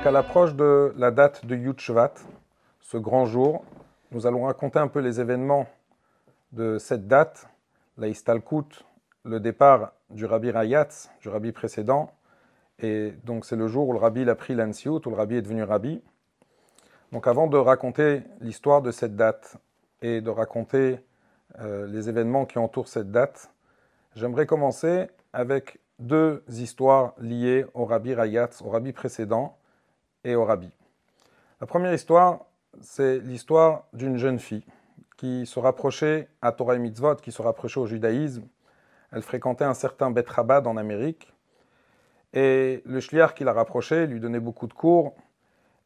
Donc à l'approche de la date de Yud Shvat, ce grand jour, nous allons raconter un peu les événements de cette date, la Istalkut, le départ du Rabbi Rayatz, du Rabbi précédent, et donc c'est le jour où le Rabbi a pris l'Ansiout, où le Rabbi est devenu Rabbi. Donc avant de raconter l'histoire de cette date et de raconter euh, les événements qui entourent cette date, j'aimerais commencer avec deux histoires liées au Rabbi Rayatz, au Rabbi précédent et au Rabbi. La première histoire, c'est l'histoire d'une jeune fille qui se rapprochait à Torah et Mitzvot, qui se rapprochait au judaïsme. Elle fréquentait un certain Bet Rabad en Amérique. Et le shliach qui la rapprochait lui donnait beaucoup de cours.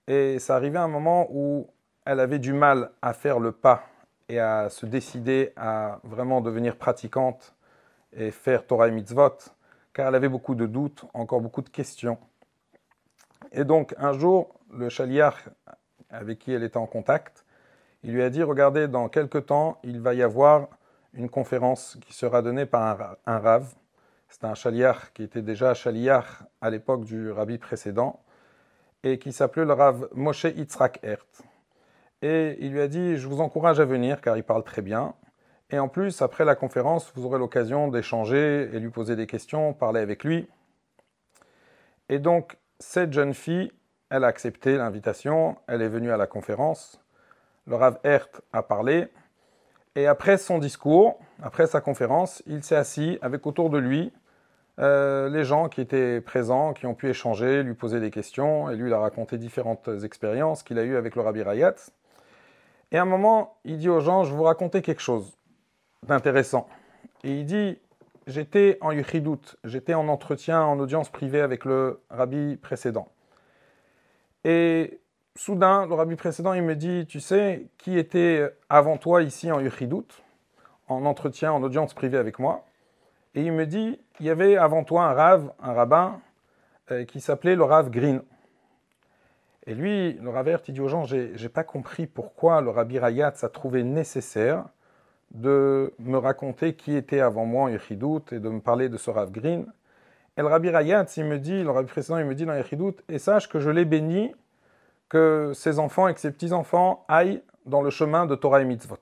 Et ça arrivait à un moment où elle avait du mal à faire le pas et à se décider à vraiment devenir pratiquante et faire Torah et Mitzvot, car elle avait beaucoup de doutes, encore beaucoup de questions. Et donc un jour, le shliach avec qui elle était en contact, il lui a dit, regardez, dans quelques temps, il va y avoir une conférence qui sera donnée par un, rave. C'est un chaliar qui était déjà chaliar à l'époque du rabbi précédent et qui s'appelait le rave Moshe Yitzhak Ert. Et il lui a dit, je vous encourage à venir car il parle très bien. Et en plus, après la conférence, vous aurez l'occasion d'échanger et lui poser des questions, parler avec lui. Et donc, cette jeune fille, elle a accepté l'invitation, elle est venue à la conférence. Le Rav Hert a parlé. Et après son discours, après sa conférence, il s'est assis avec autour de lui euh, les gens qui étaient présents, qui ont pu échanger, lui poser des questions. Et lui, il a raconté différentes expériences qu'il a eues avec le Rabbi Rayat. Et à un moment, il dit aux gens, je vais vous raconter quelque chose d'intéressant. Et il dit, j'étais en yuchidout, j'étais en entretien, en audience privée avec le rabbi précédent. Et soudain, le rabbi précédent, il me dit, tu sais, qui était avant toi ici en yuchidout, en entretien, en audience privée avec moi? Et il me dit, il y avait avant toi un rave, un rabbin, euh, qui s'appelait le rave Green. Et lui, le Ravert, il dit aux gens, j'ai, pas compris pourquoi le Rabbi Rayatz a trouvé nécessaire de me raconter qui était avant moi en Yechidout et de me parler de ce Rav Green. Et le Rabbi Rayatz, il me dit, le Rabbi précédent, il me dit dans Yechidout, et sache que je l'ai béni que ses enfants et que ses petits-enfants aillent dans le chemin de Torah et Mitzvot.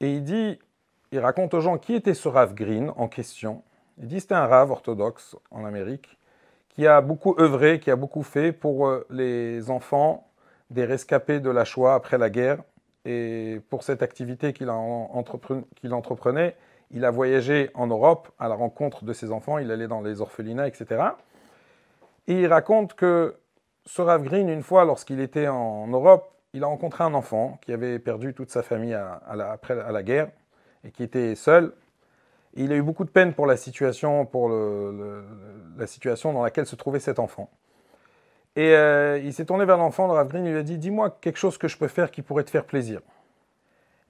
Et il dit, il raconte aux gens qui était ce Rav Green en question. Il dit c'était un Rav orthodoxe en Amérique qui a beaucoup œuvré, qui a beaucoup fait pour euh, les enfants des rescapés de la Shoah après la guerre. Et pour cette activité qu'il entreprenait, il a voyagé en Europe à la rencontre de ses enfants, il allait dans les orphelinats, etc. Et il raconte que ce Rav Green, une fois, lorsqu'il était en Europe, il a rencontré un enfant qui avait perdu toute sa famille après à la guerre et qui était seul. Il a eu beaucoup de peine pour la situation, pour la situation dans laquelle se trouvait cet enfant. Et euh, il s'est tourné vers l'enfant, le Rav Green, il lui a dit Dis-moi quelque chose que je peux faire qui pourrait te faire plaisir.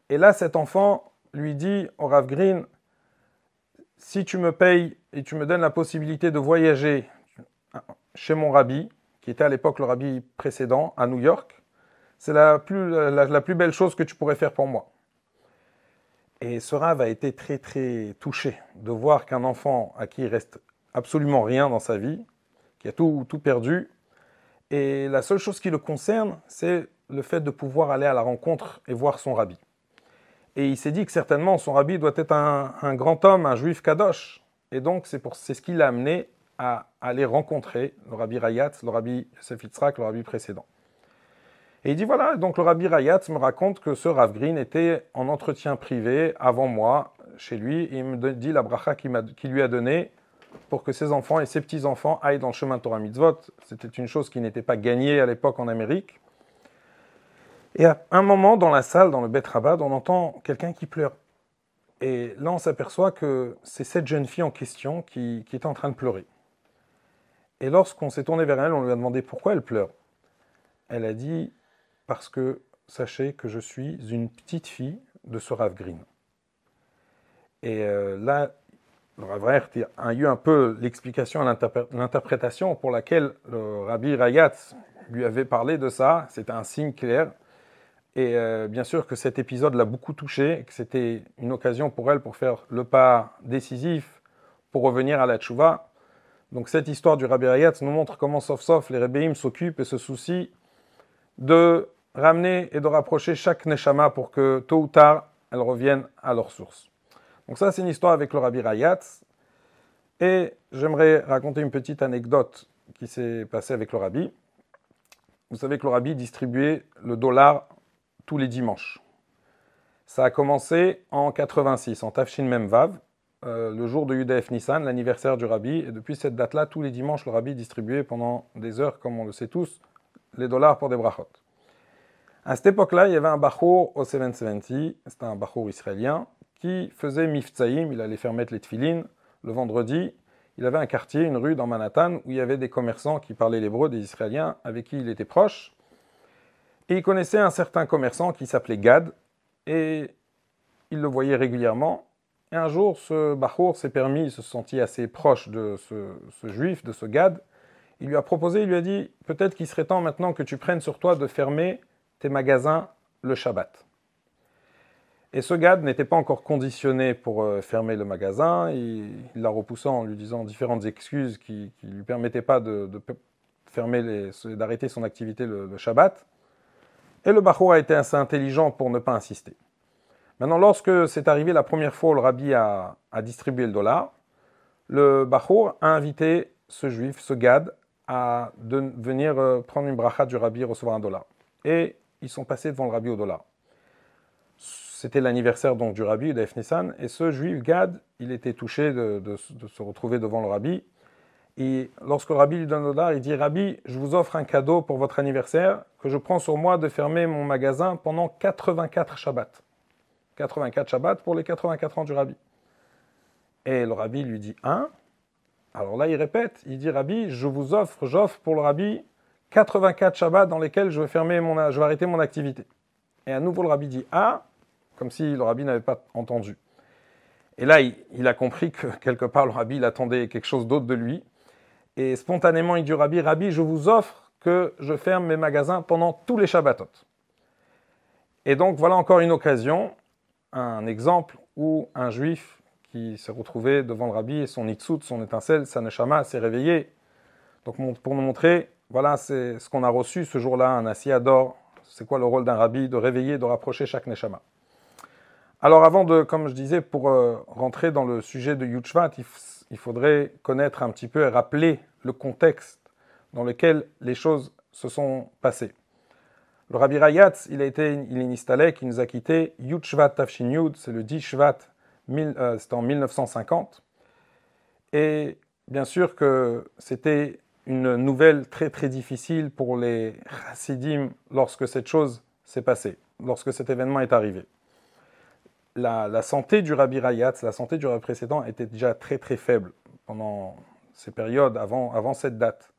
Et là, cet enfant lui dit au Rav Green Si tu me payes et tu me donnes la possibilité de voyager chez mon rabbi, qui était à l'époque le rabbi précédent, à New York, c'est la, plus belle chose que tu pourrais faire pour moi. Et ce Rav a été très très touché de voir qu'un enfant à qui il reste absolument rien dans sa vie, qui a tout, tout perdu, et la seule chose qui le concerne, c'est le fait de pouvoir aller à la rencontre et voir son rabbi. Et il s'est dit que certainement son rabbi doit être un, grand homme, un juif kadosh. Et donc c'est, ce qui l'a amené à aller rencontrer le rabbi Rayat, le rabbi Yosef Yitzhak, le rabbi précédent. Et il dit voilà, donc le rabbi Rayat me raconte que ce Rav Green était en entretien privé avant moi chez lui et il me dit la bracha qu'il lui a donnée pour que ses enfants et ses petits-enfants aillent dans le chemin de Torah Mitzvot. C'était une chose qui n'était pas gagnée à l'époque en Amérique. Et à un moment, dans la salle, dans le Bet Rabad, on entend quelqu'un qui pleure. Et là, on s'aperçoit que c'est cette jeune fille en question qui, est en train de pleurer. Et lorsqu'on s'est tourné vers elle, on lui a demandé pourquoi elle pleure. Elle a dit Parce que sachez que je suis une petite fille de ce Rav Green. Et euh, là, le Rav a eu un peu l'explication, l'interprétation pour laquelle le Rabbi Rayat lui avait parlé de ça. C'était un signe clair. Et euh, bien sûr que cet épisode l'a beaucoup touché, que c'était une occasion pour elle pour faire le pas décisif pour revenir à la tchouva. Donc cette histoire du Rabbi Rayat nous montre comment, sauf sauf, les Rebbeim s'occupent et se soucient de ramener et de rapprocher chaque Neshama pour que tôt ou tard, elles reviennent à leur source. Donc ça, c'est une histoire avec le Rabbi Rayat. Et j'aimerais raconter une petite anecdote qui s'est passée avec le Rabbi. Vous savez que le Rabbi distribuait le dollar tous les dimanches. Ça a commencé en 86, en Tafshin Memvav, euh, le jour de Yudef Nissan, l'anniversaire du Rabbi. Et depuis cette date-là, tous les dimanches, le Rabbi distribuait pendant des heures, comme on le sait tous, les dollars pour des brachot. À cette époque-là, il y avait un bachour au 770, c'était un bachour israélien, qui faisait mifzaïm, il allait faire mettre les tfilines le vendredi. Il avait un quartier, une rue dans Manhattan, où il y avait des commerçants qui parlaient l'hébreu, des Israéliens, avec qui il était proche. Et il connaissait un certain commerçant qui s'appelait Gad, et il le voyait régulièrement. Et un jour, ce Bachour s'est permis, il se sentit assez proche de ce, juif, de ce Gad. Il lui a proposé, il lui a dit Peut-être qu'il serait temps maintenant que tu prennes sur toi de fermer tes magasins le Shabbat. Et ce Gad n'était pas encore conditionné pour euh, fermer le magasin. Il l'a repoussé en lui disant différentes excuses qui ne lui permettaient pas de, fermer d'arrêter son activité le, Shabbat. Et le Bachour a été assez intelligent pour ne pas insister. Maintenant, lorsque c'est arrivé la première fois où le rabbi a, distribué le dollar, le Bachour a invité ce juif, ce Gad, à venir euh, prendre une bracha du rabbi et recevoir un dollar. Et ils sont passés devant le rabbi au dollar. C'était l'anniversaire donc du rabbi d'Ef Nissan, et ce juif Gad, il était touché de, se retrouver devant le rabbi. Et lorsque le rabbi lui donne le dollar, il dit Rabbi, je vous offre un cadeau pour votre anniversaire que je prends sur moi de fermer mon magasin pendant 84 Shabbats. 84 Shabbats pour les 84 ans du rabbi. Et le rabbi lui dit un. Alors là, il répète, il dit Rabbi, je vous offre, j'offre pour le rabbi 84 Shabbats dans lesquels je vais, fermer mon, je vais arrêter mon activité. Et à nouveau, le rabbi dit ah, comme si le rabbi n'avait pas entendu. Et là, il, a compris que quelque part, le rabbi, il attendait quelque chose d'autre de lui. Et spontanément, il dit au rabbi Rabbi, je vous offre que je ferme mes magasins pendant tous les Shabbatot. Et donc, voilà encore une occasion un exemple où un juif qui s'est retrouvé devant le rabbi et son itzut, son étincelle, sa neshama s'est réveillé. Donc pour nous montrer, voilà c'est ce qu'on a reçu ce jour-là, un assis d'or. C'est quoi le rôle d'un rabbi De réveiller, de rapprocher chaque neshama? Alors avant de, comme je disais, pour euh, rentrer dans le sujet de Yuchvat, il, il, faudrait connaître un petit peu et rappeler le contexte dans lequel les choses se sont passées. Le Rabbi Rayatz, il a été, il est installé, qui nous a quitté. Yud Shvat Tafshin Yud, c'est le 10 Shvat, euh, c'était en 1950. Et bien sûr que c'était une nouvelle très très difficile pour les chassidim lorsque cette chose s'est passée, lorsque cet événement est arrivé. La, santé du Rabbi Rayatz, la santé du Rabbi précédent était déjà très très faible pendant ces périodes avant, avant cette date.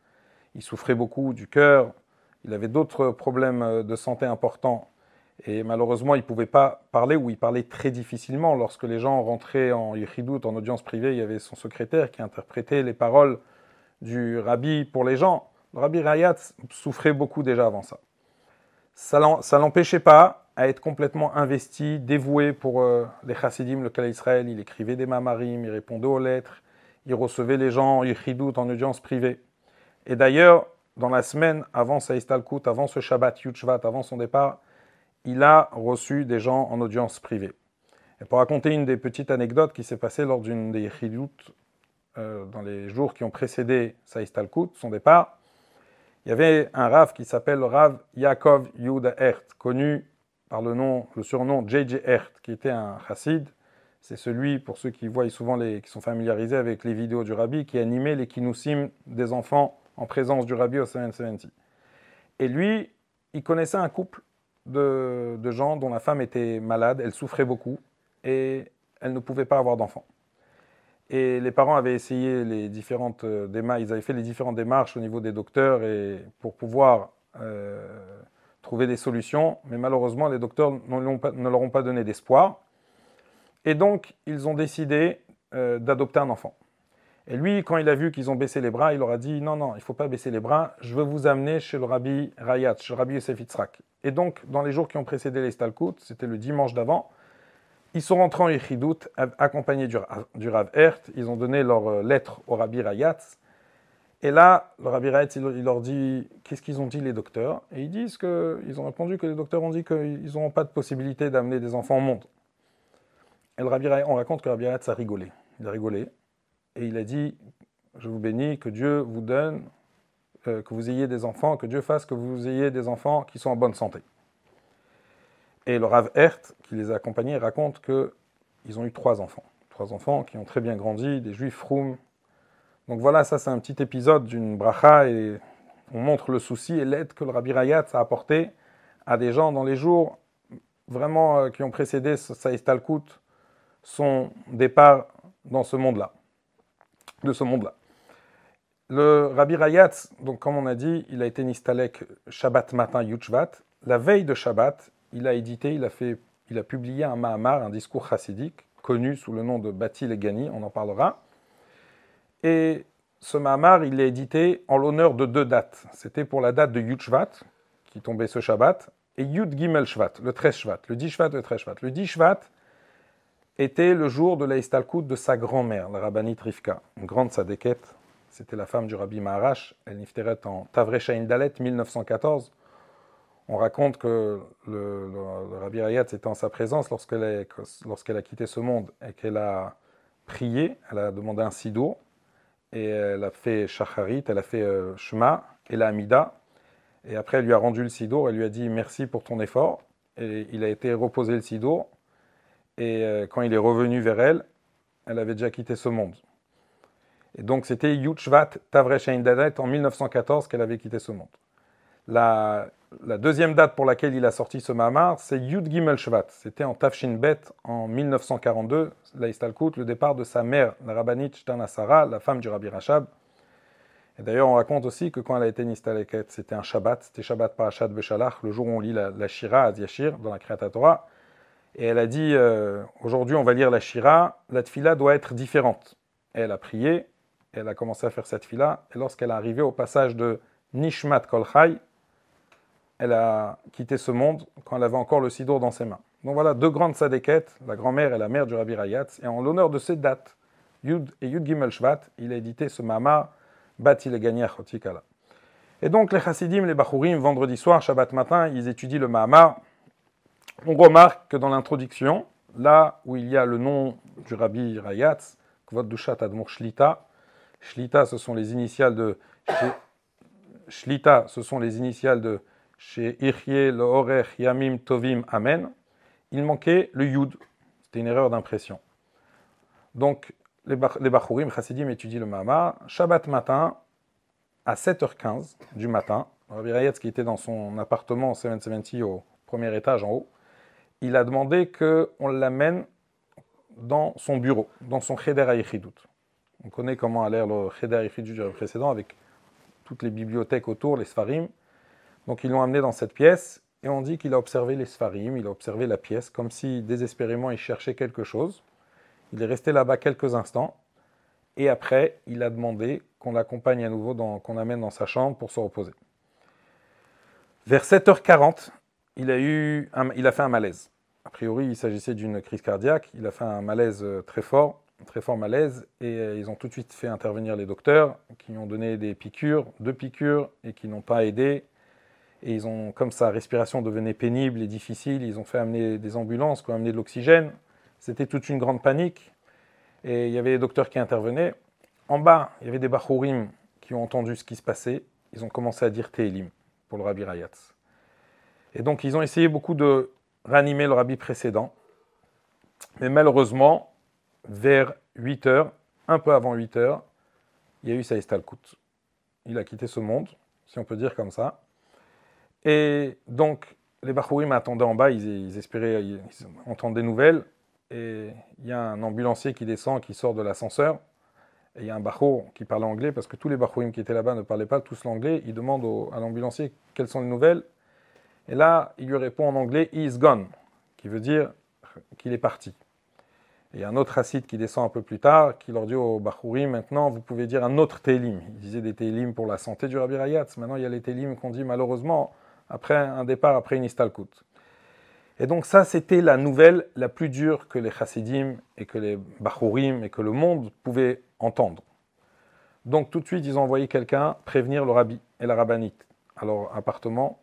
Il souffrait beaucoup du cœur, il avait d'autres problèmes de santé importants. Et malheureusement, il ne pouvait pas parler ou il parlait très difficilement. Lorsque les gens rentraient en yichidout, en audience privée, il y avait son secrétaire qui interprétait les paroles du rabbi pour les gens. Le rabbi Rayat souffrait beaucoup déjà avant ça. Ça l'empêchait pas à être complètement investi, dévoué pour euh, les chassidim, le Kala Israël. Il écrivait des mamarim, il répondait aux lettres, il recevait les gens en yichidout, en audience privée. Et d'ailleurs, dans la semaine avant Saïstalkout, avant ce Shabbat Yutchvat, avant son départ, il a reçu des gens en audience privée. Et pour raconter une des petites anecdotes qui s'est passée lors d'une des Chidut, euh, dans les jours qui ont précédé Saïstalkout, son départ, il y avait un Rav qui s'appelle le Rav Yaakov Yehuda Ert, connu par le, nom, le surnom J.J. Ert, qui était un chassid. C'est celui, pour ceux qui voient souvent les, qui sont familiarisés avec les vidéos du Rabbi, qui animait les kinusim des enfants en présence du Rabbi au 770. Et lui, il connaissait un couple de, gens dont la femme était malade, elle souffrait beaucoup et elle ne pouvait pas avoir d'enfant. Et les parents avaient essayé les différentes euh, démarches, ils avaient fait les différentes démarches au niveau des docteurs et pour pouvoir euh, trouver des solutions, mais malheureusement les docteurs ne leur ont pas donné d'espoir. Et donc ils ont décidé euh, d'adopter un enfant. Et lui, quand il a vu qu'ils ont baissé les bras, il leur a dit non, non, il ne faut pas baisser les bras, je veux vous amener chez le rabbi Rayat, chez le rabbi Yosef Yitzhak. Et donc, dans les jours qui ont précédé les Stalkut, c'était le dimanche d'avant, ils sont rentrés en Yechidout accompagnés du, du Rav Ert, ils ont donné leur euh, lettre au rabbi Rayat. Et là, le rabbi Rayat, il, leur dit qu'est-ce qu'ils ont dit les docteurs? Et ils disent que, ils ont répondu que les docteurs ont dit qu'ils n'auront pas de possibilité d'amener des enfants au monde. Et le rabbi Rayat, on raconte que le rabbi Rayat a rigolé. Il a rigolé et il a dit Je vous bénis, que Dieu vous donne, euh, que vous ayez des enfants, que Dieu fasse que vous ayez des enfants qui sont en bonne santé. Et le Rav Hert, qui les a accompagnés, raconte qu'ils ont eu trois enfants. Trois enfants qui ont très bien grandi, des juifs roum. Donc voilà, ça c'est un petit épisode d'une bracha et on montre le souci et l'aide que le Rabbi Rayat a apporté à des gens dans les jours vraiment euh, qui ont précédé Saïs Talkut, son départ dans ce monde-là de ce monde-là. Le Rabbi Rayat, donc comme on a dit, il a été nistalek Shabbat matin Yuchvat. La veille de Shabbat, il a édité, il a, fait, il a publié un Mahamar, un discours chassidique, connu sous le nom de Bati Legani, on en parlera. Et ce Mahamar, il l'a édité en l'honneur de deux dates. C'était pour la date de Yuchvat, qui tombait ce Shabbat, et Yud Gimel Shvat, le 13 Shvat, le 10 Shvat, le 13 Shvat. Le 10 Shvat, était le jour de l'Aïstalkout de sa grand-mère, la rabbinite Rivka, une grande sadéquette. C'était la femme du rabbi Maharash. Elle nifteret en Tavrechaïn Dalet, 1914. On raconte que le, rabbi Rayat était en sa présence lorsqu'elle a quitté ce monde et qu'elle a prié, elle a demandé un sidour et elle a fait shacharit, elle a fait euh, shema et la amida. Et après, elle lui a rendu le sidour, elle lui a dit merci pour ton effort. Et il a été reposé le sidour et euh, quand il est revenu vers elle, elle avait déjà quitté ce monde. Et donc c'était Yutshvat Tavreshain Dadet en 1914 qu'elle avait quitté ce monde. La, deuxième date pour laquelle il a sorti ce Mahamar, c'est Yud Gimel Shvat. C'était en Tafshin Bet en 1942, l'Aistalkut, le départ de sa mère, la rabbinite Shtanasara, la femme du Rabbi Rachab. Et d'ailleurs, on raconte aussi que quand elle a été Nistaleket, c'était un Shabbat, c'était Shabbat Parashat Beshalach, le jour où on lit la, Shira à dans la Kriyat Torah. Et elle a dit euh, aujourd'hui on va lire la Shira, la tfila doit être différente. elle a prié, elle a commencé à faire cette fila, et lorsqu'elle est arrivée au passage de Nishmat Kolchai, elle a quitté ce monde quand elle avait encore le sidour dans ses mains. Donc voilà, deux grandes sadéquettes, la grand-mère et la mère du Rabbi Rayatz, et en l'honneur de ces dates, Yud et Yud Gimel Shvat, il a édité ce Mama, Bati le Chotikala. Et donc les Chassidim, les Bachurim, vendredi soir, Shabbat matin, ils étudient le Mahamar, on remarque que dans l'introduction, là où il y a le nom du rabbi Rayatz, Kvod Dushat Admor Shlita, Shlita, ce sont les initiales de Shlita, ce sont les initiales de chez Ichye, le Yamim, Tovim, Amen. Il manquait le Yud. C'était une erreur d'impression. Donc, les, Bachurim, Chassidim étudient le Mahamar. Shabbat matin, à 7h15 du matin, Rabbi Rayatz, qui était dans son appartement 770 au premier étage en haut, il a demandé qu'on l'amène dans son bureau, dans son Cheder Aïchidut. On connaît comment a l'air le Cheder Aïchidut du précédent avec toutes les bibliothèques autour, les Sfarim. Donc ils l'ont amené dans cette pièce et on dit qu'il a observé les Sfarim, il a observé la pièce comme si désespérément il cherchait quelque chose. Il est resté là-bas quelques instants et après il a demandé qu'on l'accompagne à nouveau, qu'on l'amène dans sa chambre pour se reposer. Vers 7h40, il a, eu il a fait un malaise. A priori, il s'agissait d'une crise cardiaque. Il a fait un malaise euh, très fort, très fort malaise, et euh, ils ont tout de suite fait intervenir les docteurs, qui ont donné des piqûres, deux piqûres, et qui n'ont pas aidé. Et ils ont, comme sa respiration devenait pénible et difficile, ils ont fait amener des ambulances, qui ont amené de l'oxygène. C'était toute une grande panique. Et il y avait les docteurs qui intervenaient. En bas, il y avait des Bachourim qui ont entendu ce qui se passait. Ils ont commencé à dire Tehilim pour le Rabbi Rayatz. Et donc, ils ont essayé beaucoup de ranimer le rabbi précédent. Mais malheureusement, vers 8 heures, un peu avant 8 heures, il y a eu Saïs Talkut. Il a quitté ce monde, si on peut dire comme ça. Et donc, les Bachourim attendaient en bas, ils, espéraient ils entendre des nouvelles. Et il y a un ambulancier qui descend, qui sort de l'ascenseur. Et il y a un Bachour qui parle anglais, parce que tous les Bachourim qui étaient là-bas ne parlaient pas tous l'anglais. Il demande à l'ambulancier quelles sont les nouvelles. Et là, il lui répond en anglais He is gone, qui veut dire qu'il est parti. Et il y a un autre Hassid qui descend un peu plus tard, qui leur dit au Bachouri, maintenant vous pouvez dire un autre Télim. Il disait des Télim pour la santé du Rabbi Rayatz. Maintenant il y a les Télim qu'on dit malheureusement après un départ, après une Istalkut. Et donc ça, c'était la nouvelle la plus dure que les chassidim et que les bachurim et que le monde pouvaient entendre. Donc tout de suite, ils ont envoyé quelqu'un prévenir le rabbi et la rabbinite à leur appartement.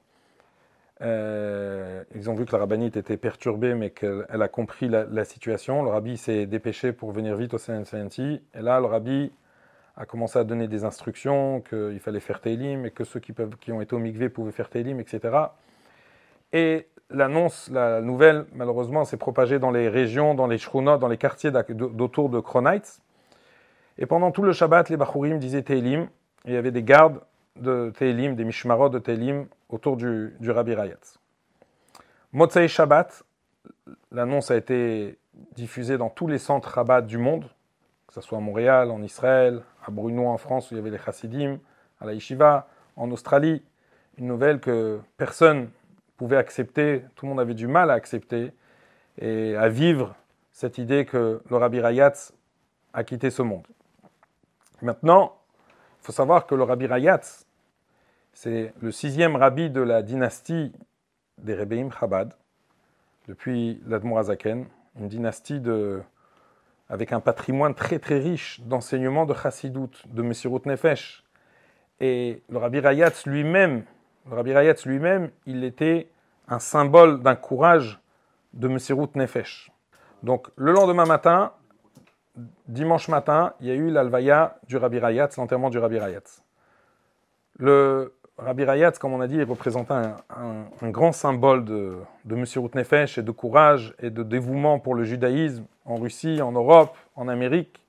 Euh, ils ont vu que la rabbinite était perturbée, mais qu'elle a compris la, situation. Le rabbi s'est dépêché pour venir vite au CNCNT. Et là, le rabbi a commencé à donner des instructions qu'il fallait faire Télim et que ceux qui, peuvent, qui ont été au Mikvé pouvaient faire Télim, etc. Et l'annonce, la nouvelle, malheureusement, s'est propagée dans les régions, dans les shrunot, dans les quartiers d'autour de Kronites. Et pendant tout le Shabbat, les Bachurim disaient Télim. il y avait des gardes de Télim, des Mishmarot de Télim autour du, du Rabbi Rayatz. Motzei Shabbat, l'annonce a été diffusée dans tous les centres Rabat du monde, ce soit à Montréal, en Israël, à Bruno en France où il y avait les Chassidim, à la Yeshiva, en Australie. Une nouvelle que personne pouvait accepter, tout le monde avait du mal à accepter et à vivre cette idée que le Rabbi Rayatz a quitté ce monde. Maintenant, il faut savoir que le Rabbi Rayatz, c'est le sixième rabbi de la dynastie des Rebbeim Chabad, depuis l'Admorazaken, une dynastie de, avec un patrimoine très très riche d'enseignements de Chassidut, de Messirut Nefesh. Et le Rabbi Rayatz lui-même, le Rabbi Rayatz lui-même, il était un symbole d'un courage de Messirut Nefesh. Donc le lendemain matin, dimanche matin, il y a eu l'alvaya du Rabbi Rayatz, l'enterrement du Rabbi Rayatz. Rabbi Rayatz, comme on a dit, représentait un, un, grand symbole de, de Monsieur Nefesh et de courage et de dévouement pour le judaïsme en Russie, en Europe, en Amérique.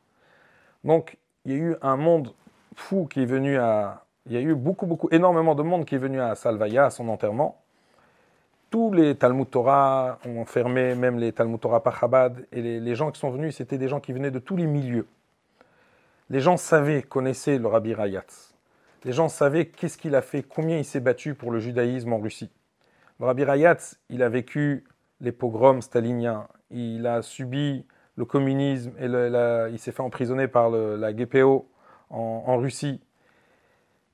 Donc, il y a eu un monde fou qui est venu à. Il y a eu beaucoup, beaucoup, énormément de monde qui est venu à Salvaya, à son enterrement. Tous les Talmud Torah ont fermé, même les Talmud Torah Pachabad, et les, les gens qui sont venus, c'était des gens qui venaient de tous les milieux. Les gens savaient, connaissaient le Rabbi Rayatz les gens savaient qu'est-ce qu'il a fait, combien il s'est battu pour le judaïsme en Russie. Rabbi Rayatz, il a vécu les pogroms staliniens, il a subi le communisme et il s'est fait emprisonner par la GPO en, Russie.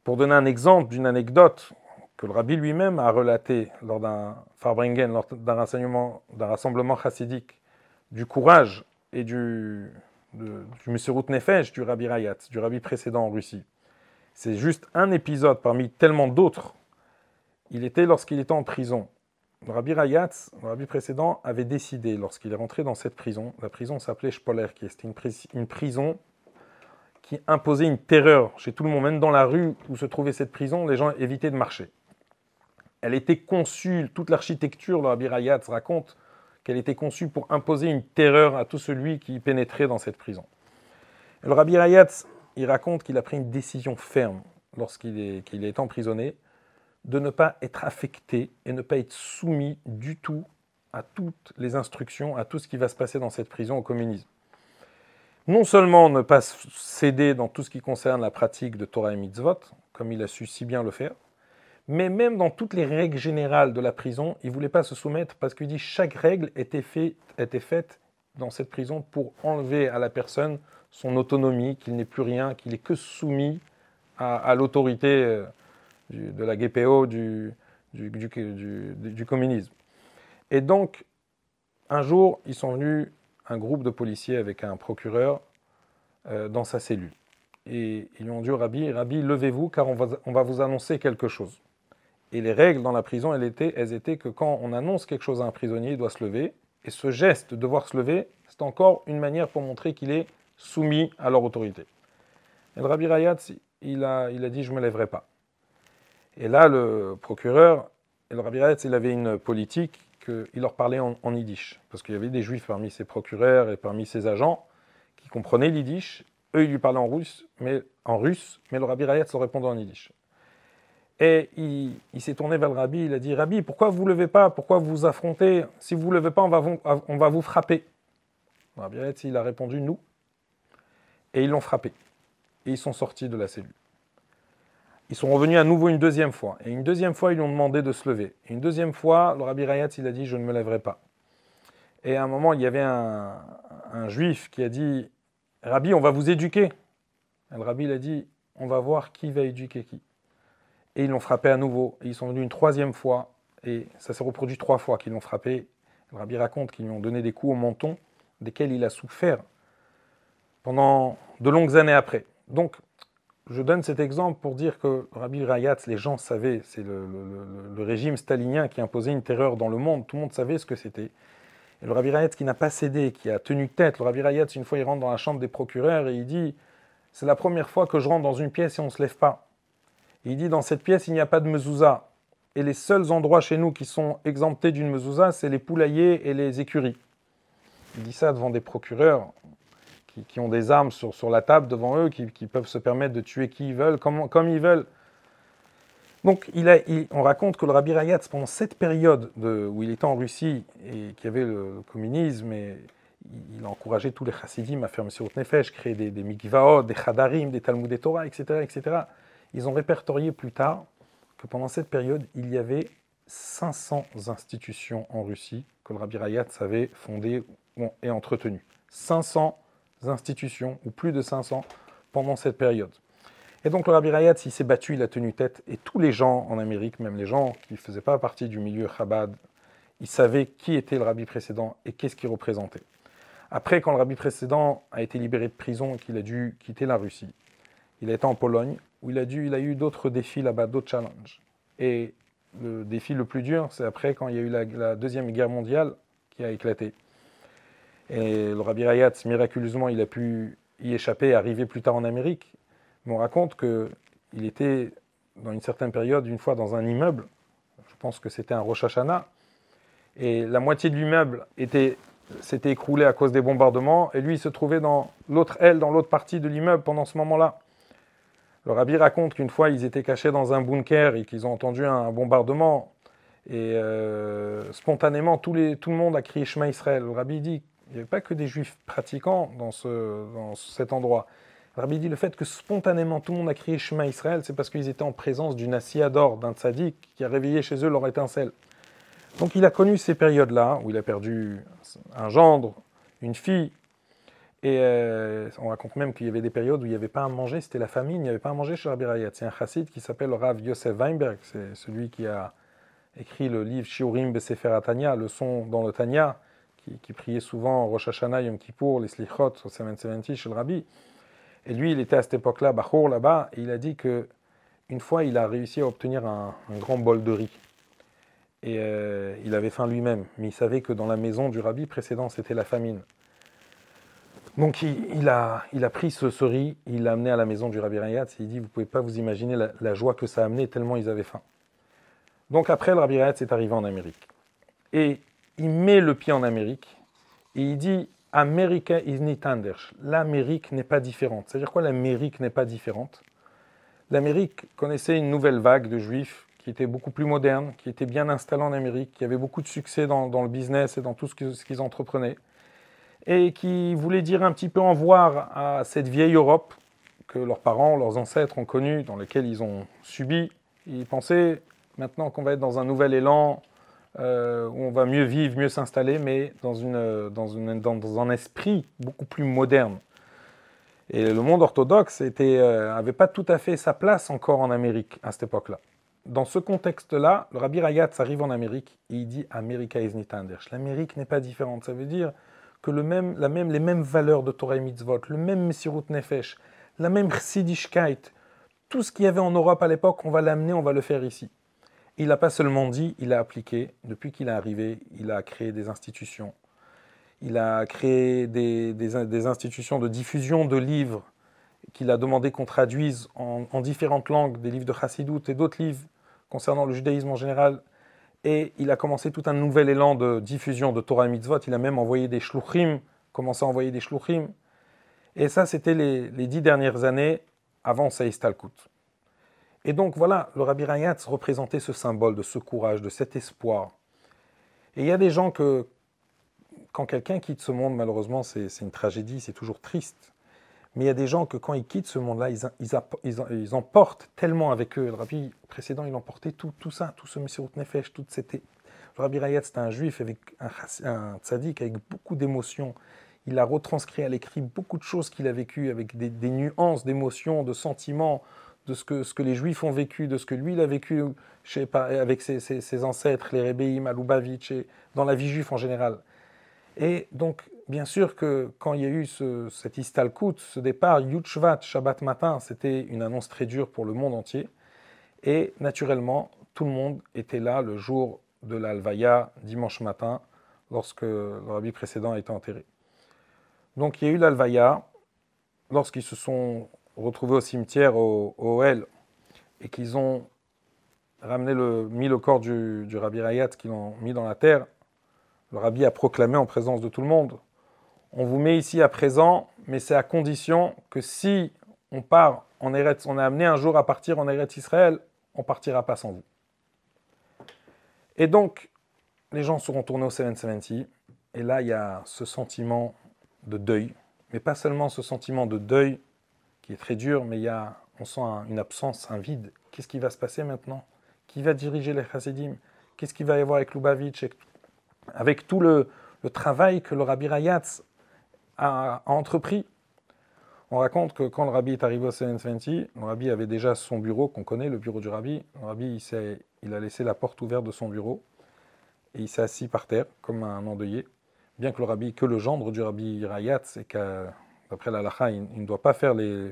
Pour donner un exemple d'une anecdote que le rabbi lui-même a relaté lors d'un lors d'un rassemblement, chassidique, du courage et du, du Nefesh du rabbi Rayatz, du rabbi précédent en Russie. C'est juste un épisode parmi tellement d'autres. Il était lorsqu'il était en prison. Le Rabbi Rayatz, le Rabbi précédent, avait décidé, lorsqu'il est rentré dans cette prison, la prison s'appelait Spoller, qui était une, prison qui imposait une terreur chez tout le monde, même dans la rue où se trouvait cette prison, les gens évitaient de marcher. Elle était conçue, toute l'architecture, le Rabbi Rayatz raconte qu'elle était conçue pour imposer une terreur à tout celui qui pénétrait dans cette prison. le Rabbi Rayatz il raconte qu'il a pris une décision ferme lorsqu'il est, emprisonné de ne pas être affecté et ne pas être soumis du tout à toutes les instructions, à tout ce qui va se passer dans cette prison au communisme. Non seulement ne pas céder dans tout ce qui concerne la pratique de Torah et Mitzvot, comme il a su si bien le faire, mais même dans toutes les règles générales de la prison, il ne voulait pas se soumettre parce qu'il dit chaque règle était faite dans cette prison pour enlever à la personne son autonomie, qu'il n'est plus rien, qu'il est que soumis à, l'autorité euh, de la GPO du, du, communisme. Et donc, un jour, ils sont venus, un groupe de policiers avec un procureur, euh, dans sa cellule. Et ils lui ont dit rabbi, rabbi, levez-vous car on va, on va vous annoncer quelque chose. Et les règles dans la prison, elles étaient, elles étaient que quand on annonce quelque chose à un prisonnier, il doit se lever. Et ce geste de devoir se lever, c'est encore une manière pour montrer qu'il est soumis à leur autorité. Et le Rabbi Rayatz, il a, il a dit, je ne me lèverai pas. Et là, le procureur, et le Rabbi Rayatz, il avait une politique qu'il leur parlait en, yiddish, parce qu'il y avait des juifs parmi ses procureurs et parmi ses agents qui comprenaient l'yiddish. Eux, ils lui parlaient en russe, mais, en russe, mais le Rabbi Rayatz leur répondait en yiddish. Et il, s'est tourné vers le rabbi, il a dit Rabbi, pourquoi vous ne levez pas? Pourquoi vous vous affrontez? Si vous ne levez pas, on va on va vous frapper. Le Rabbi Rayatz, il a répondu Nous, et ils l'ont frappé. Et ils sont sortis de la cellule. Ils sont revenus à nouveau une deuxième fois. Et une deuxième fois, ils lui ont demandé de se lever. Et une deuxième fois, le Rabbi Rayatz, il a dit, je ne me lèverai pas. Et à un moment, il y avait un, juif qui a dit Rabbi, on va vous éduquer. Et le rabbi il a dit On va voir qui va éduquer qui. Et ils l'ont frappé à nouveau. Et ils sont venus une troisième fois. Et ça s'est reproduit trois fois qu'ils l'ont frappé. Le rabbi raconte qu'ils lui ont donné des coups au menton, desquels il a souffert pendant de longues années après. Donc, je donne cet exemple pour dire que Rabbi Rayatz, les gens savaient, c'est le, régime stalinien qui imposait une terreur dans le monde, tout le monde savait ce que c'était. Et le Rabbi Rayatz qui n'a pas cédé, qui a tenu tête, le Rabbi Rayatz, une fois, il rentre dans la chambre des procureurs et il dit C'est la première fois que je rentre dans une pièce et on ne se lève pas. il dit Dans cette pièce, il n'y a pas de mezouza. Et les seuls endroits chez nous qui sont exemptés d'une mezouza, c'est les poulaillers et les écuries. Il dit ça devant des procureurs qui, ont des armes sur, sur, la table devant eux, qui, peuvent se permettre de tuer qui ils veulent, comme, comme ils veulent. Donc il a, on raconte que le Rabbi Rayatz, pendant cette période de, où il était en Russie et qu'il y avait le, communisme, et il a encouragé tous les chassidim à faire M. Nefesh, créer des, des mikvaot, des chadarim, des talmud Torah, etc., etc. Ils ont répertorié plus tard que pendant cette période, il y avait 500 institutions en Russie que le Rabbi Rayatz avait fondées et entretenues. 500 institutions, ou plus de 500, pendant cette période. Et donc le Rabbi Rayatz, il s'est battu, il a tenu tête, et tous les gens en Amérique, même les gens qui ne faisaient pas partie du milieu Chabad, ils savaient qui était le Rabbi précédent et qu'est-ce qu'il représentait. Après, quand le Rabbi précédent a été libéré de prison et qu'il a dû quitter la Russie, il a été en Pologne, où il a, dû, il a eu d'autres défis là-bas, d'autres challenges. Et le défi le plus dur, c'est après quand il y a eu la Deuxième Guerre mondiale qui a éclaté. Et le Rabbi Rayatz, miraculeusement, il a pu y échapper, arriver plus tard en Amérique. Mais on raconte qu'il était, dans une certaine période, une fois dans un immeuble, je pense que c'était un Rosh Hashanah, et la moitié de l'immeuble s'était écroulée à cause des bombardements, et lui, il se trouvait dans l'autre aile, dans l'autre partie de l'immeuble pendant ce moment-là. Le rabbi raconte qu'une fois, ils étaient cachés dans un bunker et qu'ils ont entendu un bombardement. Et euh, spontanément, tout, le monde a crié Shema Israël. Le rabbi dit il n'y avait pas que des juifs pratiquants dans, ce, dans cet endroit. Rabbi dit le fait que spontanément tout le monde a crié Shema Israël, c'est parce qu'ils étaient en présence d'une d'or, d'un tzaddik qui a réveillé chez eux leur étincelle. Donc il a connu ces périodes-là où il a perdu un gendre, une fille, et euh, on raconte même qu'il y avait des périodes où il n'y avait pas à manger, c'était la famine, il n'y avait pas à manger chez Rabbi Rayat. C'est un chassid qui s'appelle Rav Yosef Weinberg, c'est celui qui a écrit le livre Shiurim Besefer Tanya, le son dans le Tanya, qui, priait souvent Rosh Hashanah, Yom Kippour, les Slichot, au 770 chez le Rabbi. Et lui, il était à cette époque-là, Bachour là-bas, et il a dit que une fois, il a réussi à obtenir un, grand bol de riz. Et euh, il avait faim lui-même, mais il savait que dans la maison du Rabbi précédent, c'était la famine. Donc il, a, il a pris ce, riz, il l'a amené à la maison du Rabbi Rayatz, et il dit, vous pouvez pas vous imaginer la, joie que ça a amené, tellement ils avaient faim. Donc après, le Rabbi Rayatz est arrivé en Amérique. Et il met le pied en Amérique et il dit America is not anders. L'Amérique n'est pas différente. C'est-à-dire quoi l'Amérique n'est pas différente? L'Amérique connaissait une nouvelle vague de juifs qui était beaucoup plus moderne, qui était bien installés en Amérique, qui avait beaucoup de succès dans, le business et dans tout ce qu'ils entreprenaient, et qui voulait dire un petit peu en voir à cette vieille Europe que leurs parents, leurs ancêtres ont connue, dans laquelle ils ont subi. Ils pensaient maintenant qu'on va être dans un nouvel élan, euh, où on va mieux vivre, mieux s'installer, mais dans, dans, dans, un esprit beaucoup plus moderne. Et le monde orthodoxe n'avait euh, pas tout à fait sa place encore en Amérique à cette époque-là. Dans ce contexte-là, le Rabbi Rayatz arrive en Amérique et il dit America is nicht anders. L'Amérique n'est pas différente. Ça veut dire que le même, la même, les mêmes valeurs de Torah et Mitzvot, le même Messirut Nefesh, la même Chassidishkeit, tout ce qu'il y avait en Europe à l'époque, on va l'amener, on va le faire ici. Il n'a pas seulement dit, il a appliqué. Depuis qu'il est arrivé, il a créé des institutions. Il a créé des, institutions de diffusion de livres qu'il a demandé qu'on traduise en, différentes langues, des livres de Chassidut et d'autres livres concernant le judaïsme en général. Et il a commencé tout un nouvel élan de diffusion de Torah et Mitzvot. Il a même envoyé des shluchim, commencé à envoyer des shluchim. Et ça, c'était les, dix dernières années avant Saïs. Et donc voilà, le Rabbi Rayatz représentait ce symbole de ce courage, de cet espoir. Et il y a des gens que, quand quelqu'un quitte ce monde, malheureusement, c'est une tragédie, c'est toujours triste. Mais il y a des gens que quand ils quittent ce monde-là, ils, emportent tellement avec eux. Le rabbi précédent, il emportait tout, tout ça, tout ce Monsieur Nefesh, toute cette, Le Rabbi Rayat, c'était un juif avec un, un tzaddik avec beaucoup d'émotions. Il a retranscrit à l'écrit beaucoup de choses qu'il a vécues avec des, nuances d'émotions, de sentiments, de ce que, ce que les juifs ont vécu, de ce que lui il a vécu chez, avec ses, ses, ancêtres, les Rebbeim, à et dans la vie juive en général. Et donc, bien sûr que quand il y a eu ce, cet Istalkut, ce départ, Yud Shabbat matin, c'était une annonce très dure pour le monde entier. Et naturellement, tout le monde était là le jour de l'Alvaya, dimanche matin, lorsque le rabbi précédent a été enterré. Donc il y a eu l'Alvaya, lorsqu'ils se sont retrouvés au cimetière au, au et qu'ils ont ramené le, mis le corps du, du rabbi Rayat, qu'ils l'ont mis dans la terre, le rabbi a proclamé en présence de tout le monde on vous met ici à présent, mais c'est à condition que si on part en Eretz, on est amené un jour à partir en Eretz Israël, on partira pas sans vous. Et donc, les gens seront tournés au 770, et là, il y a ce sentiment de deuil, mais pas seulement ce sentiment de deuil qui est très dur, mais il y a, on sent une absence, un vide. Qu'est-ce qui va se passer maintenant? Qui va diriger les Chassidim? Qu'est-ce qu'il va y avoir avec Lubavitch Avec tout le, travail que le Rabbi Rayatz a, entrepris? On raconte que quand le rabbi est arrivé au 720, le rabbi avait déjà son bureau, qu'on connaît, le bureau du rabbi. Le rabbi, il, a laissé la porte ouverte de son bureau et il s'est assis par terre, comme un endeuillé. Bien que le rabbi, que le gendre du rabbi Rayat, c'est qu'après la lacha, il, ne doit pas faire les,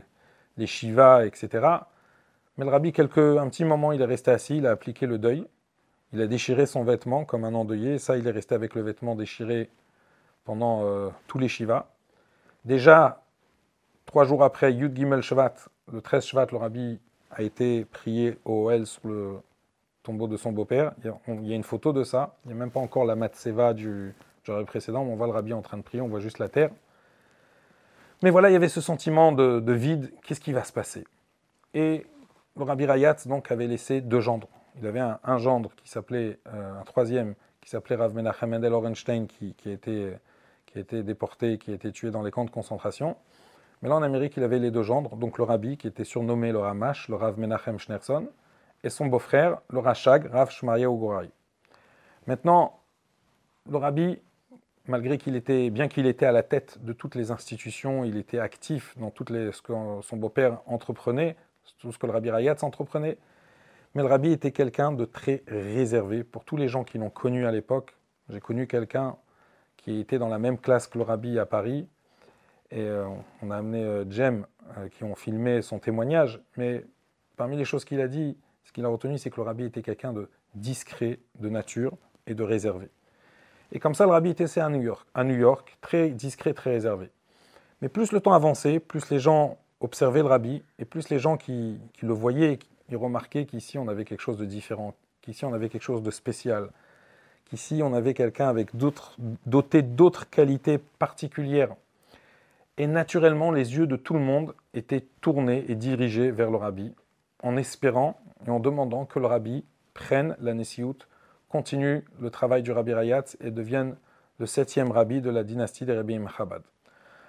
les shivas, etc. Mais le rabbi, quelques, un petit moment, il est resté assis, il a appliqué le deuil. Il a déchiré son vêtement comme un endeuillé. ça, il est resté avec le vêtement déchiré pendant euh, tous les shivas. Déjà, trois jours après Yud Gimel Shvat, le 13 Shvat, le rabbi a été prié au OL sur le tombeau de son beau-père. Il, y a une photo de ça. Il n'y a même pas encore la matseva du jour précédent, mais on voit le rabbi en train de prier, on voit juste la terre. Mais voilà, il y avait ce sentiment de, vide. Qu'est-ce qui va se passer? Et le rabbi Rayat donc avait laissé deux gendres. Il avait un, gendre qui s'appelait, euh, un troisième, qui s'appelait Rav Menachem Mendel Orenstein, qui, qui était qui déporté, qui a été tué dans les camps de concentration. Mais là, en Amérique, il avait les deux gendres, donc le rabbi, qui était surnommé le Ramash, le Rav Menachem Schneerson, et son beau-frère, le Rachag, Rav Shmaria Ugorai. Maintenant, le rabbi, malgré qu'il était, bien qu'il était à la tête de toutes les institutions, il était actif dans toutes les, ce que son beau-père entreprenait, tout ce que le rabbi Rayatz entreprenait, mais le rabbi était quelqu'un de très réservé. Pour tous les gens qui l'ont connu à l'époque, j'ai connu quelqu'un qui était dans la même classe que le rabbi à Paris. Et euh, on a amené euh, Jem, euh, qui ont filmé son témoignage. Mais parmi les choses qu'il a dit, ce qu'il a retenu, c'est que le rabbi était quelqu'un de discret, de nature et de réservé. Et comme ça, le rabbi était à New York, à New York, très discret, très réservé. Mais plus le temps avançait, plus les gens observaient le rabbi, et plus les gens qui, le voyaient, ils remarquaient qu'ici on avait quelque chose de différent, qu'ici on avait quelque chose de spécial, Ici, on avait quelqu'un avec doté d'autres qualités particulières. Et naturellement, les yeux de tout le monde étaient tournés et dirigés vers le rabbi, en espérant et en demandant que le rabbi prenne la Nessiout, continue le travail du rabbi Rayatz et devienne le septième rabbi de la dynastie des rabbis Chabad.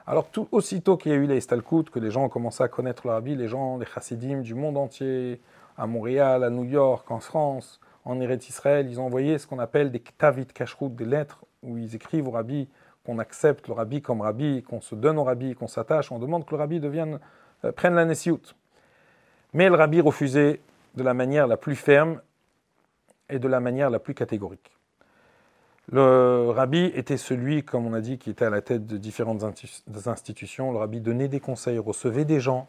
Alors, tout, aussitôt qu'il y a eu les que les gens ont commencé à connaître le rabbi, les gens, les chassidim du monde entier, à Montréal, à New York, en France, en Eretz Israël, ils ont envoyé ce qu'on appelle des ktavit kashrut, des lettres où ils écrivent au rabbi qu'on accepte le rabbi comme rabbi, qu'on se donne au rabbi, qu'on s'attache, on demande que le rabbi devienne, euh, prenne la nesiout. Mais le rabbi refusait de la manière la plus ferme et de la manière la plus catégorique. Le rabbi était celui, comme on a dit, qui était à la tête de différentes institutions. Le rabbi donnait des conseils, recevait des gens,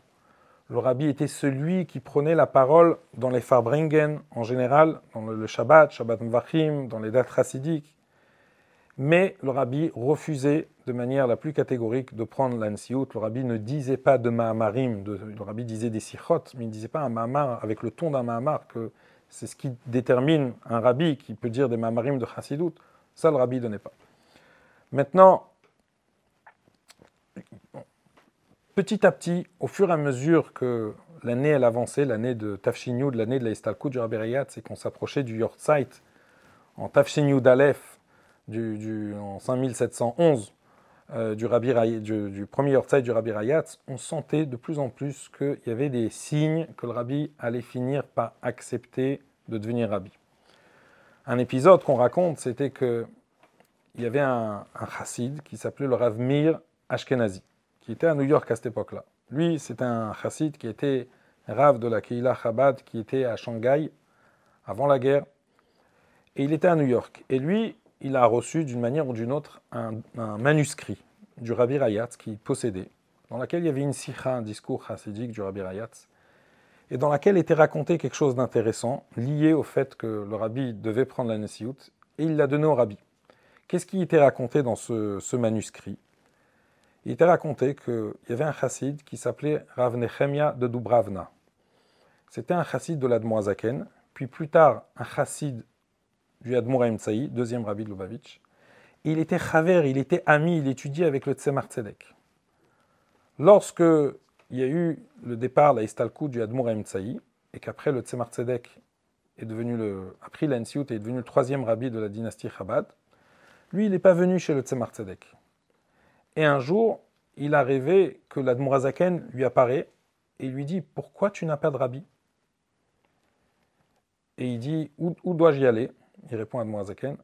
le rabbi était celui qui prenait la parole dans les Farbringen en général, dans le Shabbat, Shabbat Mvachim, dans les dates chassidiques. Mais le rabbi refusait de manière la plus catégorique de prendre l'ansiout. Le rabbi ne disait pas de Mahamarim, le rabbi disait des sichot, mais il ne disait pas un Mahamar avec le ton d'un Mahamar, que c'est ce qui détermine un rabbi qui peut dire des Mahamarim de chassidut. Ça, le rabbi ne donnait pas. Maintenant, petit à petit, au fur et à mesure que l'année elle avançait, l'année de Tafshin de l'année de la du Rabbi c'est qu'on s'approchait du Yortzeit en Tafshin d'Aleph du, en 5711 euh, du, Rabbi du, premier Yortzeit du Rabbi Rayat, on sentait de plus en plus qu'il y avait des signes que le Rabbi allait finir par accepter de devenir Rabbi. Un épisode qu'on raconte, c'était que il y avait un, un chassid qui s'appelait le Rav Mir Ashkenazi, qui était à New York à cette époque-là. Lui, c'était un chassid qui était Rav de la Keila Chabad, qui était à Shanghai avant la guerre. Et il était à New York. Et lui, il a reçu d'une manière ou d'une autre un, manuscrit du Rabbi Rayatz qu'il possédait, dans lequel il y avait une sikha, un discours chassidique du Rabbi Rayatz, et dans laquelle était raconté quelque chose d'intéressant lié au fait que le rabbi devait prendre la Nessiout, et il l'a donné au rabbi. Qu'est-ce qui était raconté dans ce, manuscrit? Il était raconté qu'il y avait un chassid qui s'appelait Rav Nechemia de Dubravna. C'était un chassid de l'Admoazaken, puis plus tard un chassid du Admour Tsaï, deuxième rabbi de Lubavitch. Il était chaver, il était ami, il étudiait avec le Tzemar Tzedek. Lorsque il y a eu le départ, la Istalkou du Admour Tsaï, et qu'après le Tzemar Tzedek est devenu le, a pris et est devenu le troisième rabbi de la dynastie Chabad, lui, il n'est pas venu chez le Tzemar Tzedek. Et un jour, il a rêvé que l'Admorazaken lui apparaît et lui dit Pourquoi tu n'as pas de rabbi? Et il dit Où, dois-je y aller? Il répond à Admorazaken.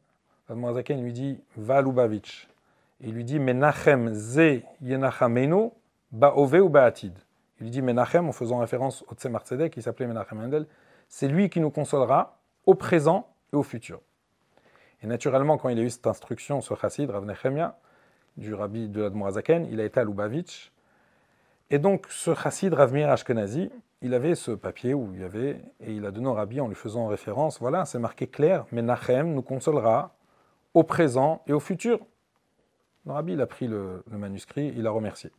Admorazaken lui dit Va Lubavitch. Il lui dit Menachem ze yenachameno ba'ove ou ba'atid. Il lui dit Menachem, en faisant référence au Tzemar Tzedek, qui s'appelait Menachem Mendel, c'est lui qui nous consolera au présent et au futur. Et naturellement, quand il a eu cette instruction, ce chassid, Rav Nechemia, du rabbi de l'Admorazaken, il a été à Lubavitch. Et donc, ce chassid, Rav Mir Ashkenazi, il avait ce papier où il y avait, et il a donné au rabbi en lui faisant référence, voilà, c'est marqué clair, mais Nachem nous consolera au présent et au futur. Le rabbi, il a pris le, manuscrit, il a remercié.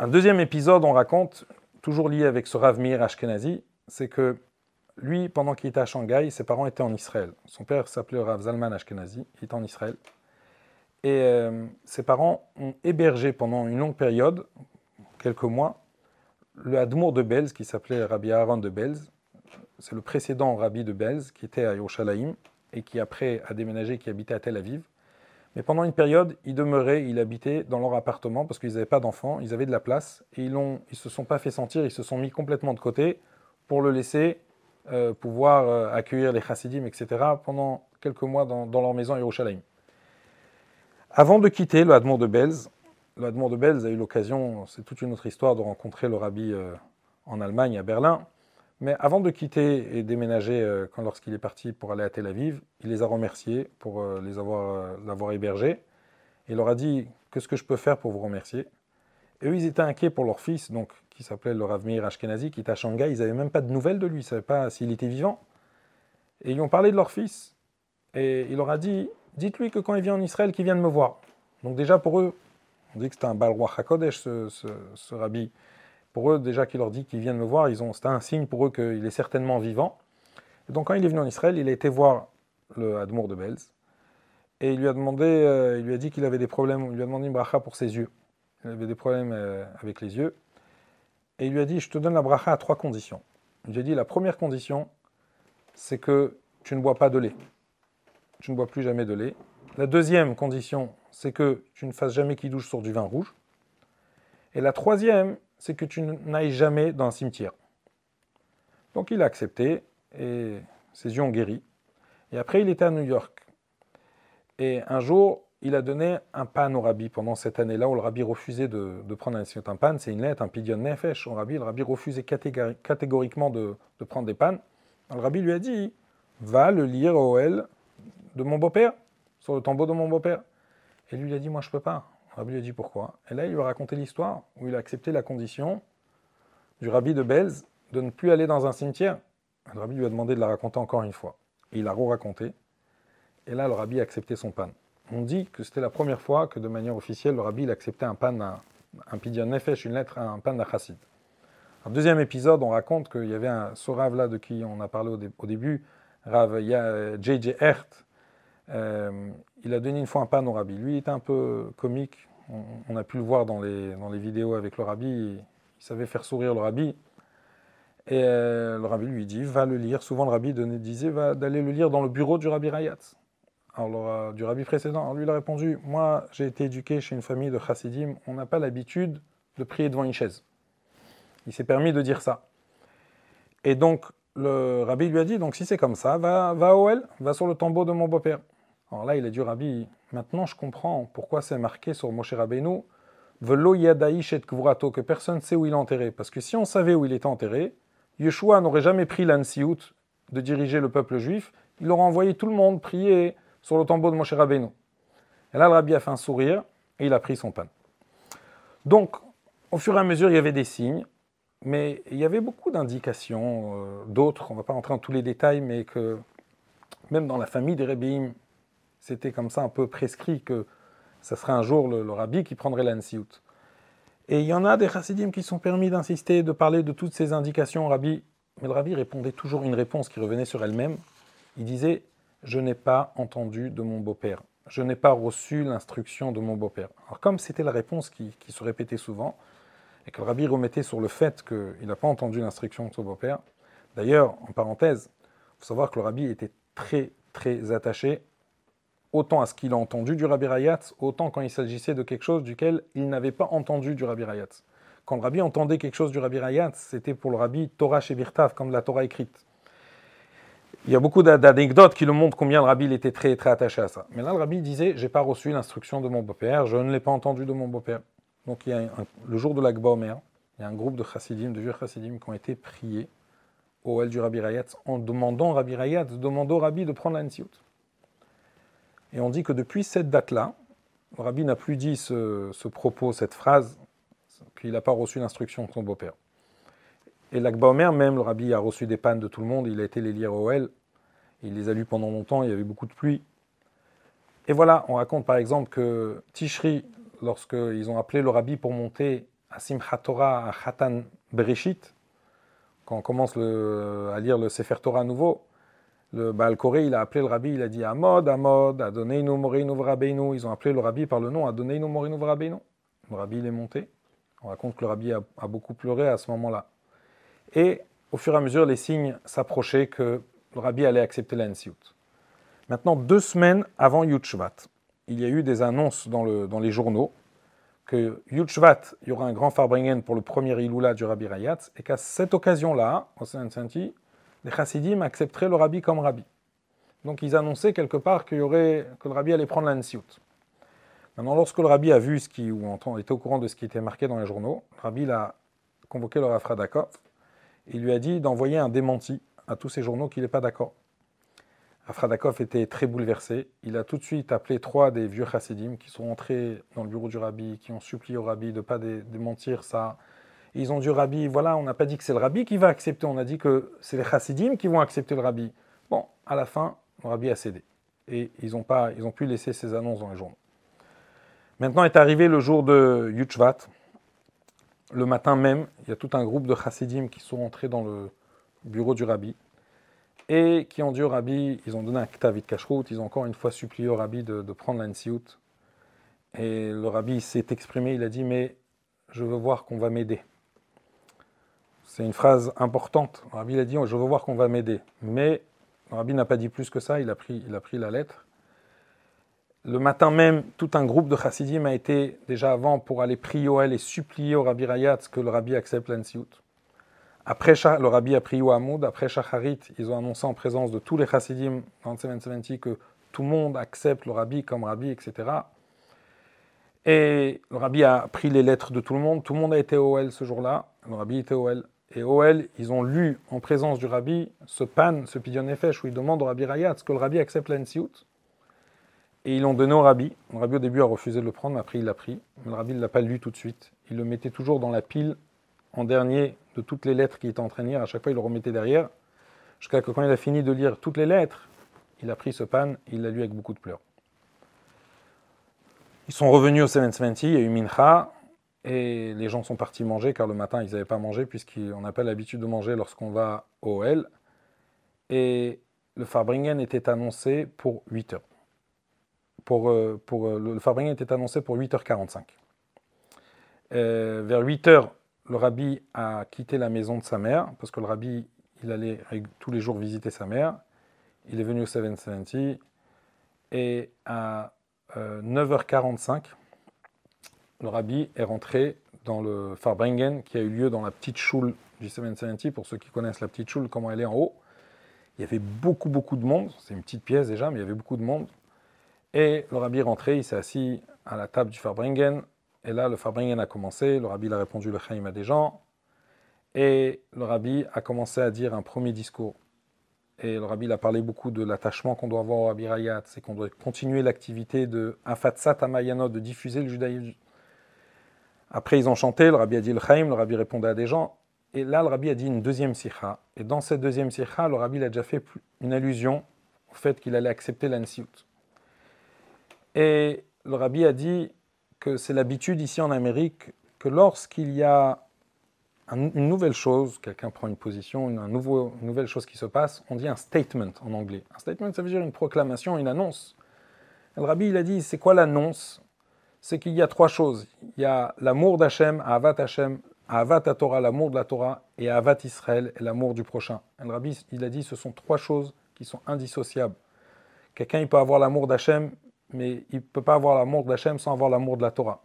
Un deuxième épisode, on raconte, toujours lié avec ce Rav Mir Ashkenazi, c'est que lui, pendant qu'il était à Shanghai, ses parents étaient en Israël. Son père s'appelait Rav Zalman Ashkenazi, il était en Israël. Et euh, ses parents ont hébergé pendant une longue période, quelques mois, le Admour de Belz, qui s'appelait Rabbi Aaron de Belz. C'est le précédent rabbi de Belz, qui était à Yerushalayim, et qui après a déménagé, qui habitait à Tel Aviv. Mais pendant une période, il demeurait, il habitait dans leur appartement parce qu'ils n'avaient pas d'enfants, ils avaient de la place, et ils ne se sont pas fait sentir, ils se sont mis complètement de côté pour le laisser euh, pouvoir euh, accueillir les chassidim, etc., pendant quelques mois dans, leur maison à Yerushalayim. Avant de quitter le Hadmon de Belz, le Hadmon de Belz a eu l'occasion, c'est toute une autre histoire, de rencontrer le rabbi euh, en Allemagne, à Berlin. Mais avant de quitter et déménager, quand lorsqu'il est parti pour aller à Tel Aviv, il les a remerciés pour les avoir, l'avoir hébergé. Il leur a dit Qu'est-ce que je peux faire pour vous remercier? Et eux, ils étaient inquiets pour leur fils, donc qui s'appelait le Rav Meir Ashkenazi, qui était à Shanghai. Ils n'avaient même pas de nouvelles de lui, ils ne savaient pas s'il était vivant. Et ils ont parlé de leur fils. Et il leur a dit Dites-lui que quand il vient en Israël, qu'il vienne me voir. Donc, déjà pour eux, on dit que c'était un Balroi Hakodesh, ce, rabbi. Pour eux, déjà qu'il leur dit qu'il vienne me voir, ils ont, c'était un signe pour eux qu'il est certainement vivant. Donc, quand il est venu en Israël, il a été voir le Admour de Belz. Et il lui a demandé, euh, il lui a dit qu'il avait des problèmes, il lui a demandé une bracha pour ses yeux. Il avait des problèmes euh, avec les yeux. Et il lui a dit, je te donne la bracha à trois conditions. Il lui a dit, la première condition, c'est que tu ne bois pas de lait. Tu ne bois plus jamais de lait. La deuxième condition, c'est que tu ne fasses jamais qui douche sur du vin rouge. Et la troisième, c'est que tu n'ailles jamais dans un cimetière. Donc il a accepté et ses yeux ont guéri. Et après, il était à New York. Et un jour, il a donné un pan au rabbi pendant cette année-là où le rabbi refusait de, prendre un un pan, c'est une lettre, un pidion nefesh au rabbi. Le rabbi refusait catégoriquement de, prendre des pannes. Le rabbi lui a dit Va le lire au L de mon beau-père, sur le tombeau de mon beau-père. Et lui, il a dit Moi, je peux pas. Le rabbi lui a dit Pourquoi? Et là, il lui a raconté l'histoire où il a accepté la condition du rabbi de Belz de ne plus aller dans un cimetière. Le rabbi lui a demandé de la raconter encore une fois. Et il a re-raconté. Et là, le rabbi a accepté son pan on dit que c'était la première fois que de manière officielle, le rabbi acceptait un pan, un, un pidyon nefesh, une lettre, un pan d'un chassid. Un deuxième épisode, on raconte qu'il y avait un, ce Rav là de qui on a parlé au, début, Rav J.J. Hert, euh, il a donné une fois un pan au rabbi. Lui, il était un peu comique, on, a pu le voir dans les, dans les vidéos avec le rabbi, il, savait faire sourire le rabbi. Et euh, le rabbi lui dit, va le lire. Souvent, le rabbi disait d'aller le lire dans le bureau du rabbi Rayat. Alors, du rabbi précédent, alors lui il a répondu Moi, j'ai été éduqué chez une famille de chassidim, on n'a pas l'habitude de prier devant une chaise. Il s'est permis de dire ça. Et donc, le rabbi lui a dit, donc si c'est comme ça, va, va au El, va sur le tombeau de mon beau-père. Alors là, il a dit, rabbi, maintenant je comprends pourquoi c'est marqué sur Moshe Rabbeinu, Velo yadaïch et kvurato, que personne ne sait où il est enterré. Parce que si on savait où il était enterré, Yeshua n'aurait jamais pris l'ansiout de diriger le peuple juif, il aurait envoyé tout le monde prier sur le tombeau de Moshe Rabbeinu. Et là, le rabbi a fait un sourire et il a pris son pain. Donc, au fur et à mesure, il y avait des signes, mais il y avait beaucoup d'indications, euh, d'autres, on ne va pas rentrer dans tous les détails, mais que même dans la famille des Rebbeim, c'était comme ça un peu prescrit que ça serait un jour le, rabbi qui prendrait l'ansiout. Et il y en a des chassidim qui sont permis d'insister, de parler de toutes ces indications au rabbi, mais le rabbi répondait toujours une réponse qui revenait sur elle-même. Il disait Je n'ai pas entendu de mon beau-père. Je n'ai pas reçu l'instruction de mon beau-père. Alors, comme c'était la réponse qui, se répétait souvent, et que le rabbi remettait sur le fait qu'il n'a pas entendu l'instruction de son beau-père, d'ailleurs, en parenthèse, il faut savoir que le rabbi était très, très attaché autant à ce qu'il a entendu du Rabbi Rayatz, autant quand il s'agissait de quelque chose duquel il n'avait pas entendu du Rabbi Rayatz. Quand le Rabbi entendait quelque chose du Rabbi Rayatz, c'était pour le Rabbi Torah Shebirtav, comme la Torah écrite. Il y a beaucoup d'anecdotes qui le montrent combien le Rabbi était très, très attaché à ça. Mais là, le Rabbi disait J'ai pas reçu l'instruction de mon beau-père, je ne l'ai pas entendu de mon beau-père. Donc, le jour de l'Akba Omer, il y a un groupe de chassidim, de vieux chassidim, qui ont été priés au El du Rabbi Rayatz en demandant au Rabbi Rayatz, demandant Rabbi de prendre la et on dit que depuis cette date-là, le rabbi n'a plus dit ce, propos, cette phrase, qu'il n'a pas reçu l'instruction de son beau-père. Et l'Akba Omer, même, le rabbi a reçu des pannes de tout le monde, il a été les lire au El, il les a lus pendant longtemps, il y avait beaucoup de pluie. Et voilà, on raconte par exemple que Tishri, lorsqu'ils ont appelé le rabbi pour monter à Simchat Torah, à Khatan Bereshit, quand on commence à lire le Sefer Torah à nouveau, le Baal a appelé le rabbi, il a dit Amod, Amod, Adoneinu Moreinu Vrabeinu. Ils ont appelé le rabbi par le nom Adoneinu Moreinu Vrabeinu. Le rabbi, est monté. On raconte que le rabbi a, beaucoup pleuré à ce moment-là. Et au fur et à mesure, les signes s'approchaient que le rabbi allait accepter la Maintenant, deux semaines avant Yud il y a eu des annonces dans, le, dans les journaux que Yud il y aura un grand Farbringen pour le premier Iloula du Rabbi Rayatz, et qu'à cette occasion-là, au Saint-Santi, les chassidim accepteraient le rabbi comme rabbi. Donc ils annonçaient quelque part qu'il y aurait, que le rabbi allait prendre l'ansiout. Maintenant, lorsque le rabbi a vu ce qui, ou était au courant de ce qui était marqué dans les journaux, le rabbi a convoqué le Rafradakov. Il lui a dit d'envoyer un démenti à tous ces journaux qu'il n'est pas d'accord. Rafradakov était très bouleversé. Il a tout de suite appelé trois des vieux chassidim qui sont entrés dans le bureau du rabbi, qui ont supplié au rabbi de ne pas démentir ça, ils ont dit au rabbi, voilà, on n'a pas dit que c'est le rabbi qui va accepter, on a dit que c'est les chassidim qui vont accepter le rabbi. Bon, à la fin, le rabbi a cédé. Et ils n'ont pas, ont pu laisser ces annonces dans les journaux. Maintenant est arrivé le jour de Yutchvat. Le matin même, il y a tout un groupe de chassidim qui sont entrés dans le bureau du rabbi et qui ont dit au rabbi, ils ont donné un ktavit kashrut, ils ont encore une fois supplié au rabbi de, prendre l'ansiout. Et le rabbi s'est exprimé, il a dit, mais je veux voir qu'on va m'aider. C'est une phrase importante. Rabbi a dit Je veux voir qu'on va m'aider. Mais rabbi n'a pas dit plus que ça, il a pris, la lettre. Le matin même, tout un groupe de chassidim a été déjà avant pour aller prier au et supplier au rabbi Rayat que le rabbi accepte l'ansiout. Après, le rabbi a prié au. Après Shacharit, ils ont annoncé en présence de tous les chassidim dans le 770 que tout le monde accepte le rabbi comme rabbi, etc. Et le rabbi a pris les lettres de tout le monde. Tout le monde a été au ce jour-là. Le rabbi était au et OL, ils ont lu en présence du rabbi ce pan, ce pidyon nefesh, où ils demandent au rabbi Rayat ce que le rabbi accepte l'ansiout. Et ils l'ont donné au rabbi. Le rabbi au début a refusé de le prendre, mais après il l'a pris. Mais le rabbi ne l'a pas lu tout de suite. Il le mettait toujours dans la pile en dernier de toutes les lettres qui étaient en train de lire. À chaque fois, il le remettait derrière. Jusqu'à que quand il a fini de lire toutes les lettres, il a pris ce pan et il l'a lu avec beaucoup de pleurs. Ils sont revenus au 770, il y a eu Mincha, et les gens sont partis manger, car le matin, ils n'avaient pas mangé, puisqu'on n'a pas l'habitude de manger lorsqu'on va au L. Et le Farbringen était annoncé pour 8 heures. Pour, euh, pour, euh, le Farbringen était annoncé pour 8h45. Euh, vers 8 h le rabbi a quitté la maison de sa mère, parce que le rabbi, il allait tous les jours visiter sa mère. Il est venu au 770, et à 9h45, le rabbi est rentré dans le Farbringen qui a eu lieu dans la petite choule du 770, pour ceux qui connaissent la petite choule, comment elle est en haut. Il y avait beaucoup, beaucoup de monde. C'est une petite pièce déjà, mais il y avait beaucoup de monde. Et le rabbi est rentré, il s'est assis à la table du Farbringen. Et là, le Farbringen a commencé. Le rabbi a répondu le Chaim à des gens. Et le rabbi a commencé à dire un premier discours. Et le rabbi a parlé beaucoup de l'attachement qu'on doit avoir au rabbi Rayat. C'est qu'on doit continuer l'activité de Afatsat Amayanot, de diffuser le judaïsme. Après, ils ont chanté. Le rabbi a dit le Chaim. Le rabbi répondait à des gens. Et là, le rabbi a dit une deuxième sikha. Et dans cette deuxième sikha, le rabbi a déjà fait une allusion au fait qu'il allait accepter l'ansiout. Et le rabbi a dit que c'est l'habitude ici en Amérique que lorsqu'il y a une nouvelle chose, quelqu'un prend une position, une, nouvelle chose qui se passe, on dit un statement en anglais. Un statement, ça veut dire une proclamation, une annonce. Le rabbi, a dit, c'est quoi l'annonce? C'est qu'il y a trois choses. Il y a l'amour d'Hachem, Avat Hachem, Avat Torah, l'amour de la Torah, et Avat Israël, l'amour du prochain. le rabbi, il a dit, ce sont trois choses qui sont indissociables. Quelqu'un, il peut avoir l'amour d'Hachem, mais il ne peut pas avoir l'amour d'Hachem sans avoir l'amour de la Torah.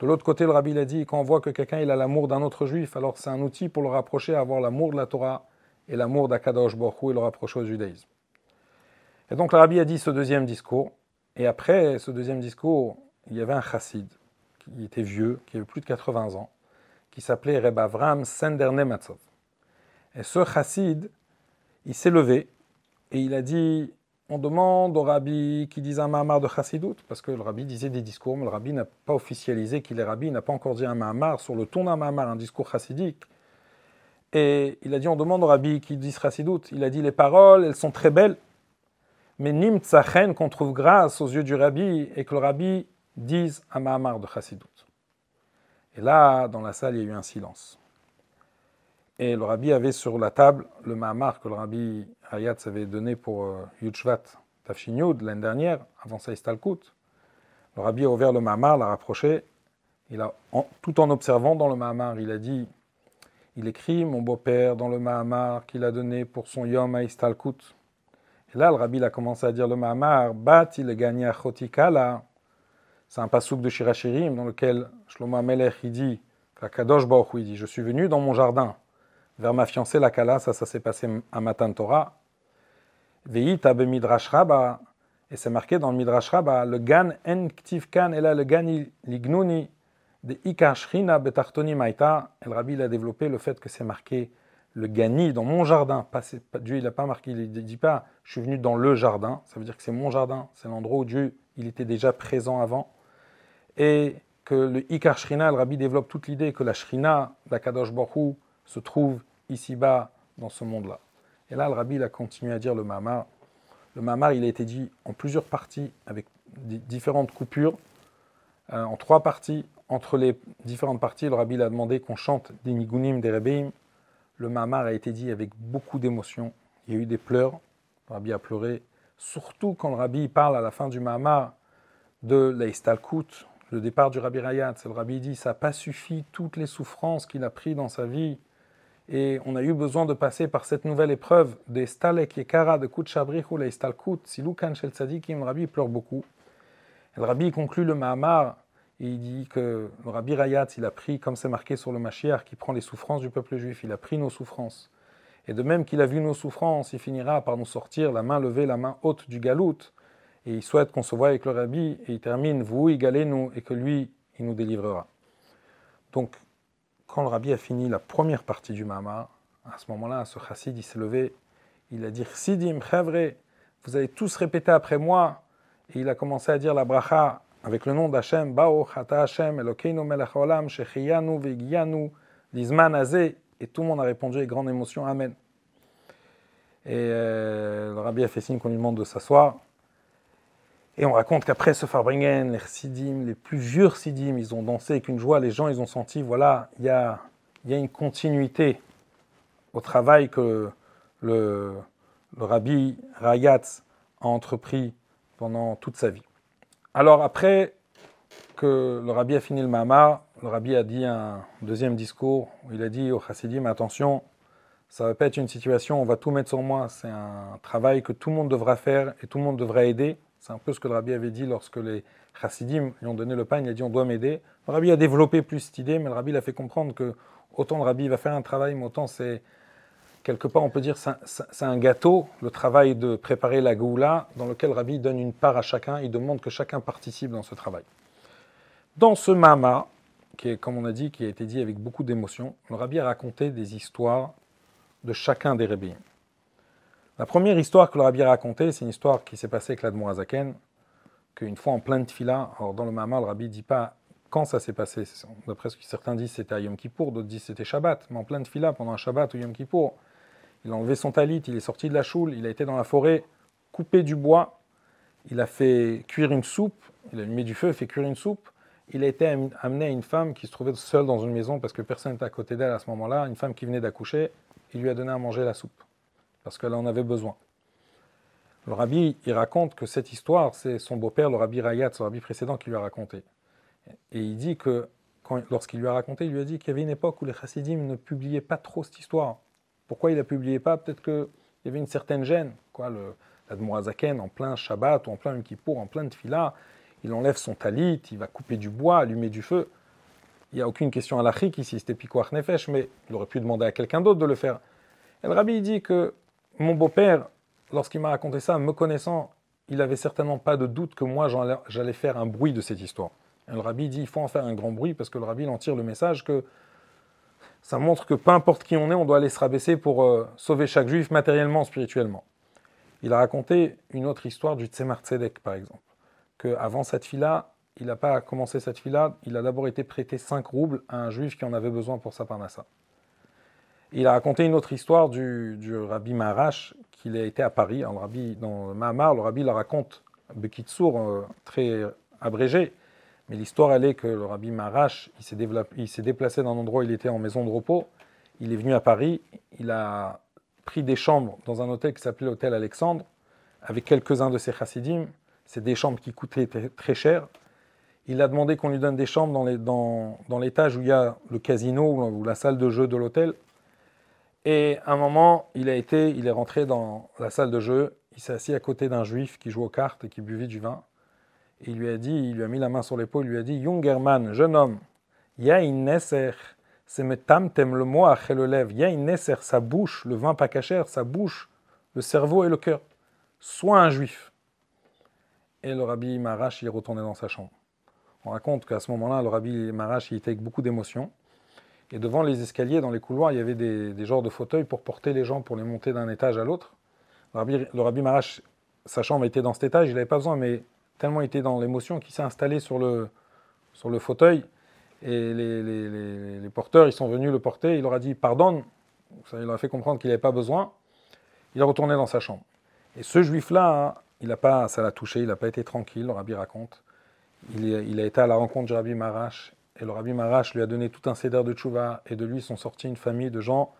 De l'autre côté, le rabbi a dit, quand on voit que quelqu'un a l'amour d'un autre juif, alors c'est un outil pour le rapprocher à avoir l'amour de la Torah et l'amour d'Akadosh Baruch et le rapprocher au judaïsme. Et donc le rabbi a dit ce deuxième discours, et après ce deuxième discours, il y avait un chassid, qui était vieux, qui avait plus de 80 ans, qui s'appelait Reb Avram Sender Nematzov. Et ce chassid, il s'est levé et il a dit on demande au rabbi qui disait un mahamar de chassidout, parce que le rabbi disait des discours, mais le rabbi n'a pas officialisé qu'il est rabbi, il n'a pas encore dit un mahamar sur le ton d'un mahamar, un discours chassidique. Et il a dit on demande au rabbi qui dise chassidout, il a dit les paroles, elles sont très belles, mais nim tzachen qu'on trouve grâce aux yeux du rabbi, et que le rabbi dise un mahamar de chassidout. Et là, dans la salle, il y a eu un silence. Et le rabbi avait sur la table le Mahamar que le rabbi Hayat avait donné pour euh, Yudshvat Tafshinyud l'année dernière, avant sa Istalkut. Le rabbi a ouvert le Mahamar, l'a rapproché. Il a, tout en observant dans le Mahamar, il a dit il écrit mon beau-père dans le Mahamar qu'il a donné pour son Yom à Istalkut. Et là, le rabbi a commencé à dire le Mahamar Bat il gagné à Chotikala c'est un pasouk de Shirachirim dans lequel Shlomo Amelech il dit, Kadosh Baruch il dit, je suis venu dans mon jardin vers ma fiancée la Kala, ça, ça s'est passé à Matan Torah. Veita be Midrash Rabba, et c'est marqué dans le Midrash Rabba, le gan en ktiv kan, et là le gan lignuni de ikashrina betartoni maita. Et le rabbi a développé le fait que c'est marqué le gani dans mon jardin. Dieu il n'a pas marqué, il ne dit pas je suis venu dans le jardin, ça veut dire que c'est mon jardin, c'est l'endroit où Dieu il était déjà présent avant et que le Ikar Shrina, le Rabbi développe toute l'idée que la Shrina, la Kadosh Baruch se trouve ici-bas dans ce monde-là. Et là, le Rabbi a continué à dire le Mamar. Le Mamar, il a été dit en plusieurs parties, avec différentes coupures, euh, en trois parties. Entre les différentes parties, le Rabbi a demandé qu'on chante des Nigunim, des Rebbeim. Le Mamar a été dit avec beaucoup d'émotion. Il y a eu des pleurs. Le Rabbi a pleuré. Surtout quand le Rabbi parle à la fin du Mamar de l'Aistalkut, le départ du Rabbi Rayat, le Rabbi dit ça n'a pas suffi toutes les souffrances qu'il a prises dans sa vie. Et on a eu besoin de passer par cette nouvelle épreuve des Stalek Yekara de Kut Shabrichu la Istalkut, Silukan Shel Tzadikim. Rabbi pleure beaucoup. Le Rabbi conclut le Mahamar et il dit que le Rabbi Rayat, il a pris, comme c'est marqué sur le Mashiach, qui prend les souffrances du peuple juif, il a pris nos souffrances. Et de même qu'il a vu nos souffrances, il finira par nous sortir la main levée, la main haute du galout et il souhaite qu'on se voie avec le Rabbi, et il termine Vous égalez-nous, et que lui, il nous délivrera. Donc, quand le Rabbi a fini la première partie du Mahama, à ce moment-là, ce chassid, il s'est levé, il a dit Sidim, Chavre, vous allez tous répéter après moi, et il a commencé à dire la bracha avec le nom d'Hachem, Bao, Chata Hashem, Elokeinu Melech Olam, Shechiyanu, Vegiyanu, Lizman Azé, et tout le monde a répondu avec grande émotion Amen. Et euh, le Rabbi a fait signe qu'on lui demande de s'asseoir. Et on raconte qu'après ce Farbringen, les Sidim, les plus vieux Sidim, ils ont dansé avec une joie, les gens, ils ont senti, voilà, il y a, une continuité au travail que le, rabbi Rayatz a entrepris pendant toute sa vie. Alors après que le rabbi a fini le Mahama, le rabbi a dit un deuxième discours où il a dit aux Chassidim, attention, ça va pas être une situation, on va tout mettre sur moi, c'est un travail que tout le monde devra faire et tout le monde devra aider C'est un peu ce que le rabbi avait dit lorsque les chassidim lui ont donné le pain, il a dit on doit m'aider. Le rabbi a développé plus cette idée, mais le rabbi l'a fait comprendre que autant le rabbi va faire un travail, mais autant c'est quelque part, on peut dire, c'est un gâteau, le travail de préparer la goula, dans lequel Rabbi donne une part à chacun, il demande que chacun participe dans ce travail. Dans ce mama, qui est, comme on a dit, qui a été dit avec beaucoup d'émotion, le Rabbi a raconté des histoires de chacun des Rebbeim. La première histoire que le Rabbi a racontée, c'est une histoire qui s'est passée avec l'Admour Azaken, qu'une fois en plein de fila, alors dans le mama, le Rabbi dit pas quand ça s'est passé. D'après ce que certains disent, c'était à Yom Kippour, d'autres disent c'était Shabbat, mais en plein de fila, pendant un Shabbat ou Yom Kippour, il a enlevé son talit, il est sorti de la choule, il a été dans la forêt, coupé du bois, il a fait cuire une soupe, il a allumé du feu, fait cuire une soupe. Il a été amené à une femme qui se trouvait seule dans une maison parce que personne n'était à côté d'elle à ce moment-là, une femme qui venait d'accoucher, il lui a donné à manger la soupe parce qu'elle en avait besoin. Le rabbi, il raconte que cette histoire, c'est son beau-père, le rabbi Rayat, son rabbi précédent, qui lui a raconté. Et il dit que, lorsqu'il lui a raconté, il lui a dit qu'il y avait une époque où les chassidim ne publiaient pas trop cette histoire. Pourquoi il ne la publiait pas? Peut-être qu'il y avait une certaine gêne. Quoi, le, l'Admorazaken, en plein Shabbat ou en plein Kippour, en plein Tfila, il enlève son talit, il va couper du bois, allumer du feu. Il n'y a aucune question à l'achik ici, c'était Pikoach Nefesh, mais il aurait pu demander à quelqu'un d'autre de le faire. Et le rabbi dit que mon beau-père, lorsqu'il m'a raconté ça, me connaissant, il avait certainement pas de doute que moi j'allais faire un bruit de cette histoire. Et le rabbi dit il faut en faire un grand bruit parce que le rabbi en tire le message que ça montre que peu importe qui on est, on doit aller se rabaisser pour euh, sauver chaque juif matériellement, spirituellement. Il a raconté une autre histoire du Tzemar Tzedek, par exemple, qu'avant cette fille-là, il n'a pas commencé cette fille-là, il a d'abord été prêté 5 roubles à un juif qui en avait besoin pour sa parnassa. Il a raconté une autre histoire du, rabbi Maharash, qu'il a été à Paris. le rabbi, dans le Mahamar, le rabbi la raconte, Bekitsour, euh, très abrégé, mais l'histoire, elle est que le rabbi Marash, il s'est déplacé d'un endroit où il était en maison de repos. Il est venu à Paris. Il a pris des chambres dans un hôtel qui s'appelait l'hôtel Alexandre, avec quelques-uns de ses chassidim. C'est des chambres qui coûtaient très cher. Il a demandé qu'on lui donne des chambres dans l'étage où il y a le casino ou la salle de jeu de l'hôtel. Et à un moment, il a été, il est rentré dans la salle de jeu. Il s'est assis à côté d'un juif qui jouait aux cartes et qui buvait du vin il lui a dit, il lui a mis la main sur l'épaule, il lui a dit, Jungerman, jeune homme, Yain Nesser, c'est me tamtem le mot à le lève, Yain Nesser, sa bouche, le vin pas cachère, sa bouche, le cerveau et le cœur. Sois un juif. Et le rabbi Marash, il retourné dans sa chambre. On raconte qu'à ce moment-là, le rabbi Marash, il était avec beaucoup d'émotion. Et devant les escaliers, dans les couloirs, il y avait des, genres de fauteuils pour porter les gens, pour les monter d'un étage à l'autre. Le rabbi, le rabbi Marash, sa chambre était dans cet étage, il n'avait pas besoin, mais tellement il était dans l'émotion qu'il s'est installé sur le, sur le fauteuil. Et les, porteurs, ils sont venus le porter. Il leur a dit pardonne. Ça, il leur a fait comprendre qu'il n'avait pas besoin. Il est retourné dans sa chambre. Et ce juif-là, hein, il ça l'a touché, il n'a pas été tranquille, le rabbi raconte. Il, il, a été à la rencontre du rabbi Marash. Et le rabbi Marash lui a donné tout un céder de tchouva. Et de lui sont sortis une famille de gens,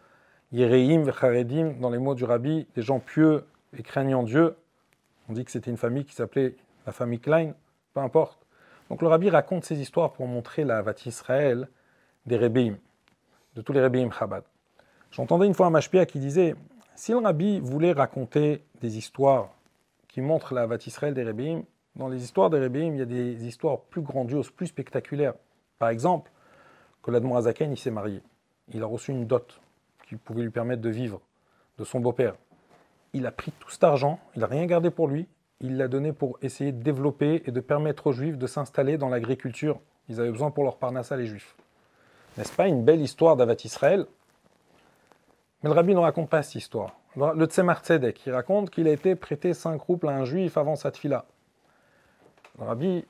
Yereim, Vecharedim, dans les mots du rabbi, des gens pieux et craignant Dieu. On dit que c'était une famille qui s'appelait la famille Klein, peu importe. Donc le rabbi raconte ces histoires pour montrer la Vat Israël des Rebbeim, de tous les Rebbeim Chabad. J'entendais une fois un mashpia qui disait si le rabbi voulait raconter des histoires qui montrent la Vat Israël des Rebbeim, dans les histoires des Rebbeim, il y a des histoires plus grandioses, plus spectaculaires. Par exemple, que l'Admon Azaken, il s'est marié. Il a reçu une dot qui pouvait lui permettre de vivre de son beau-père. Il a pris tout cet argent, il n'a rien gardé pour lui, il l'a donné pour essayer de développer et de permettre aux Juifs de s'installer dans l'agriculture. Ils avaient besoin pour leur parnassa, les Juifs. N'est-ce pas une belle histoire d'Avat Israël? Mais le rabbi ne raconte pas cette histoire. Le Tzemar Tzedek, il raconte qu'il a été prêté cinq roubles à un Juif avant sa tfila. Le rabbi,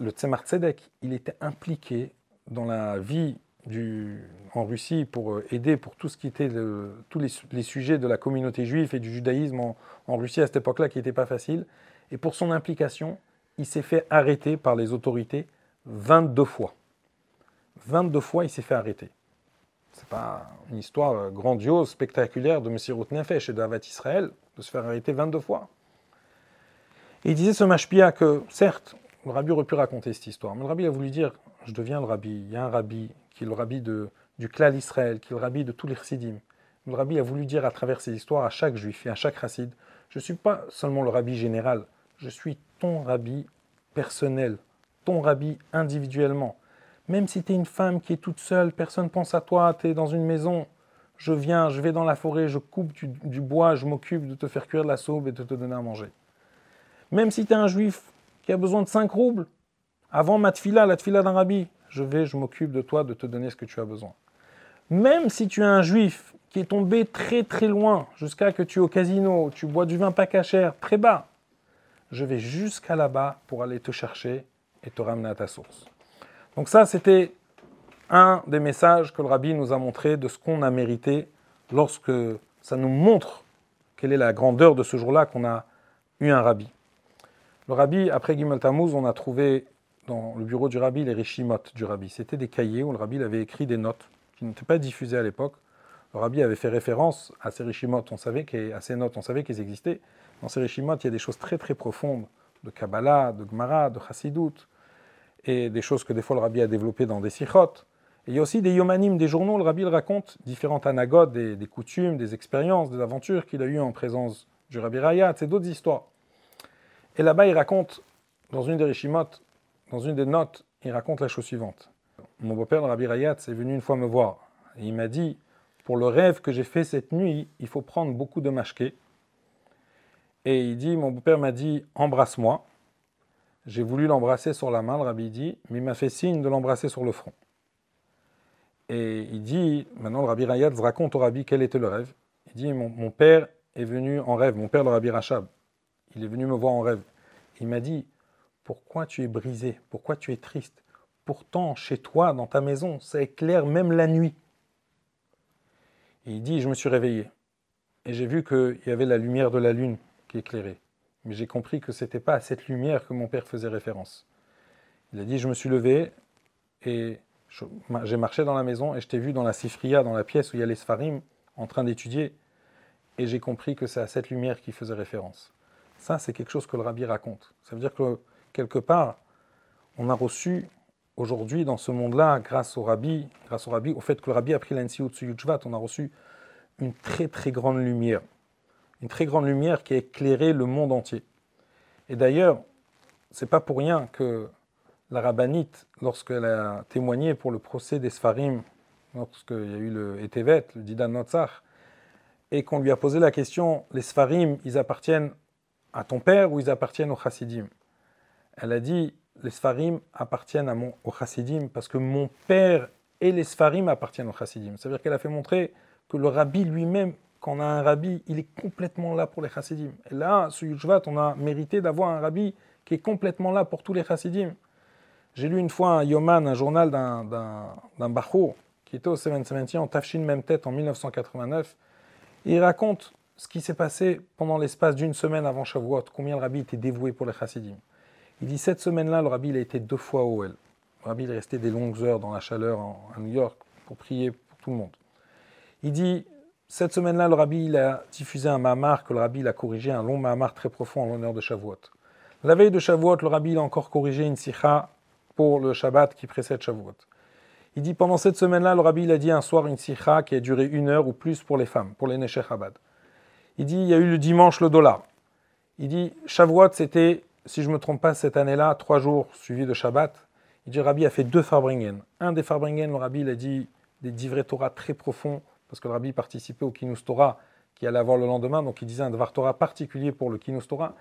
le Tzemar Tzedek, il était impliqué dans la vie en Russie pour euh, aider pour tout ce qui était tous les, sujets de la communauté juive et du judaïsme en, Russie à cette époque-là qui n'était pas facile. Et pour son implication, il s'est fait arrêter par les autorités 22 fois. 22 fois, il s'est fait arrêter. Ce n'est pas une histoire grandiose, spectaculaire de M. Nefesh et d'Avat Israël de se faire arrêter 22 fois. Et il disait ce mashpia que, certes, le rabbi aurait pu raconter cette histoire, mais le rabbi a voulu dire Je deviens le rabbi, il y a un rabbi qui est le rabbi de, du clan Israël, qui est le rabbi de tous les chassidim. Le rabbi a voulu dire à travers ces histoires à chaque juif et à chaque chassid Je ne suis pas seulement le rabbi général, je suis ton rabbi personnel, ton rabbi individuellement. Même si tu es une femme qui est toute seule, personne pense à toi, tu es dans une maison, je viens, je vais dans la forêt, je coupe du, bois, je m'occupe de te faire cuire de la soupe et de te donner à manger. Même si tu es un juif qui a besoin de 5 roubles, avant ma tfila, la tfila d'un rabbi, je vais, je m'occupe de toi, de te donner ce que tu as besoin. Même si tu es un juif qui est tombé très très loin, jusqu'à que tu es au casino, tu bois du vin pas cachère, très bas, je vais jusqu'à là-bas pour aller te chercher et te ramener à ta source. Donc ça, c'était un des messages que le rabbi nous a montré de ce qu'on a mérité lorsque ça nous montre quelle est la grandeur de ce jour-là qu'on a eu un rabbi. Le rabbi, après Gimel Tammuz, on a trouvé dans le bureau du rabbi les rishimot du rabbi. C'était des cahiers où le rabbi avait écrit des notes qui n'étaient pas diffusées à l'époque. Le rabbi avait fait référence à ces rishimot, on savait à ces notes, on savait qu'elles existaient. Dans ces rishimot, il y a des choses très très profondes de Kabbalah, de Gemara, de Chassidut, et des choses que des fois le rabbi a développées dans des sikhot. Et il y a aussi des yomanim, des journaux, le rabbi raconte, différentes anagotes, des, coutumes, des expériences, des aventures qu'il a eues en présence du rabbi Rayat, c'est d'autres histoires. Et là-bas, il raconte, dans une des rishimot, dans une des notes, il raconte la chose suivante. Mon beau-père, le rabbi Rayat, est venu une fois me voir. Et il m'a dit, pour le rêve que j'ai fait cette nuit, il faut prendre beaucoup de mashké. Et il dit, mon beau-père m'a dit, embrasse-moi. J'ai voulu l'embrasser sur la main, le rabbi dit, mais il m'a fait signe de l'embrasser sur le front. Et il dit, maintenant le rabbi Rayat raconte au rabbi quel était le rêve. Il dit, mon, père est venu en rêve, mon père le rabbi Rachab, il est venu me voir en rêve. Il m'a dit, pourquoi tu es brisé? Pourquoi tu es triste? Pourtant, chez toi, dans ta maison, ça éclaire même la nuit. Il dit, je me suis réveillé. Et j'ai vu qu'il y avait la lumière de la lune qui éclairait mais j'ai compris que ce n'était pas à cette lumière que mon père faisait référence. Il a dit, je me suis levé et j'ai marché dans la maison et je t'ai vu dans la sifria, dans la pièce où il y a les sfarim, en train d'étudier, et j'ai compris que c'est à cette lumière qu'il faisait référence. Ça, c'est quelque chose que le rabbi raconte. Ça veut dire que quelque part, on a reçu aujourd'hui dans ce monde-là, grâce au rabbi, grâce au rabbi, au fait que le rabbi a pris l'Ansiut Yujvat, on a reçu une très très grande lumière une très grande lumière qui a éclairé le monde entier. Et d'ailleurs, c'est pas pour rien que la rabbinite, lorsqu'elle a témoigné pour le procès des Sfarim, lorsqu'il y a eu le Etevet, le Didan Notzach, et qu'on lui a posé la question, les Sfarim, ils appartiennent à ton père ou ils appartiennent au Chassidim Elle a dit, les Sfarim appartiennent à mon, au Chassidim parce que mon père et les Sfarim appartiennent au Chassidim. Ça veut dire qu'elle a fait montrer que le rabbi lui-même quand on a un rabbi, il est complètement là pour les chassidim. Et là, sur Yujvat, on a mérité d'avoir un rabbi qui est complètement là pour tous les chassidim. J'ai lu une fois un Yoman, un journal d'un Bacho, qui était au 770 en Tafshin même tête en 1989. il raconte ce qui s'est passé pendant l'espace d'une semaine avant Shavuot, combien le rabbi était dévoué pour les chassidim. Il dit cette semaine-là, le rabbi il a été deux fois au OL. Le rabbi est resté des longues heures dans la chaleur à New York pour prier pour tout le monde. Il dit cette semaine-là, le rabbi il a diffusé un Mahamar que le rabbi il a corrigé, un long Mahamar très profond en l'honneur de Shavuot. La veille de Shavuot, le rabbi il a encore corrigé une sikha pour le Shabbat qui précède Shavuot. Il dit pendant cette semaine-là, le rabbi il a dit un soir une sikha qui a duré une heure ou plus pour les femmes, pour les Neshech Chabad. Il dit il y a eu le dimanche le dollar. Il dit Shavuot c'était, si je ne me trompe pas, cette année-là, trois jours suivis de Shabbat. Il dit rabbi a fait deux Farbringen. Un des Farbringen, le rabbi a dit des divrei Torah très profonds parce que le rabbi participait au Kinus Torah qui allait avoir le lendemain, donc il disait un Devar Torah particulier pour le Kinus Torah.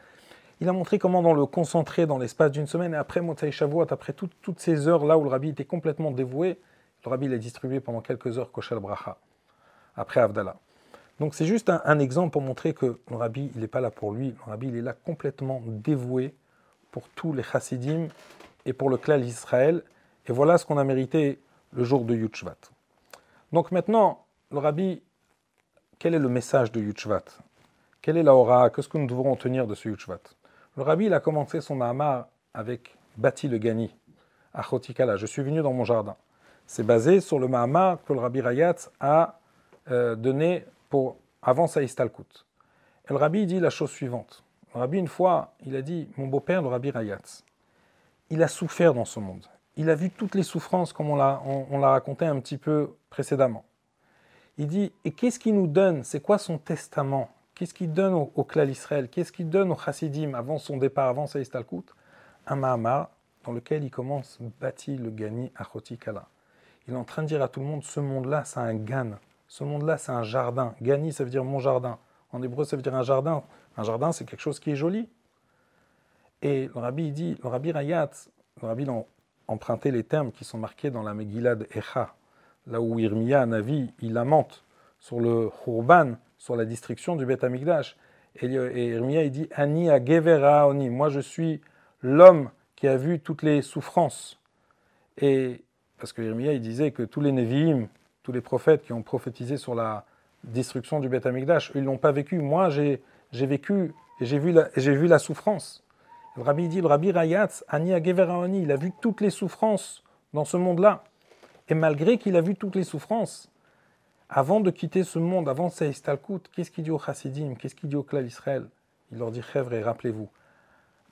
Il a montré comment dans le concentrer dans l'espace d'une semaine, et après Motsai Shavuot, après toutes ces heures là où le rabbi était complètement dévoué, le rabbi l'a distribué pendant quelques heures Koshel Bracha, après Avdallah. Donc c'est juste un, exemple pour montrer que le rabbi, il n'est pas là pour lui, le rabbi, il est là complètement dévoué pour tous les chassidim et pour le clan d'Israël. Et voilà ce qu'on a mérité le jour de Yutshvat. Donc maintenant, le rabbi, quel est le message de Yuchvat Quelle est la aura? Qu'est-ce que nous devons retenir de ce Yuchvat Le rabbi, il a commencé son Mahamar avec Bati le Gani, à Chotikala. Je suis venu dans mon jardin. C'est basé sur le Mahamar que le rabbi Rayat a euh, donné pour, avant sa Istalkut. Et le rabbi dit la chose suivante. Le rabbi, une fois, il a dit Mon beau-père, le rabbi Rayat, il a souffert dans ce monde. Il a vu toutes les souffrances comme on l'a raconté un petit peu précédemment. Il dit, et qu'est-ce qu'il nous donne C'est quoi son testament? Qu'est-ce qu'il donne au, au clan Israël? Qu'est-ce qu'il donne au Chassidim avant son départ, avant sa Istalkut Un Mahamar dans lequel il commence bâti le Gani Achoti Kala. Il est en train de dire à tout le monde ce monde-là, c'est un gan. Ce monde-là, c'est un jardin. Gani, ça veut dire mon jardin. En hébreu, ça veut dire un jardin. Un jardin, c'est quelque chose qui est joli. Et le rabbi il dit, le rabbi Rayat, le rabbi a emprunté les termes qui sont marqués dans la Megillah Echa, là où Irmiya, Navi, il lamente sur le Khurban, sur la destruction du Beth Amikdash. Et, et il dit Ani a oni, moi je suis l'homme qui a vu toutes les souffrances. Et parce que Irmiya, il disait que tous les Nevi'im, tous les prophètes qui ont prophétisé sur la destruction du Beth Amikdash, ils l'ont pas vécu. Moi, j'ai vécu et j'ai vu, la, souffrance. Le rabbi dit, le rabbi Rayatz, Ani Ageveraoni, il a vu toutes les souffrances dans ce monde-là. Et malgré qu'il a vu toutes les souffrances, avant de quitter ce monde, avant sa istalkut, qu'est-ce qu'il dit au Chassidim Qu'est-ce qu'il dit au clan Israël Il leur dit, et rappelez-vous,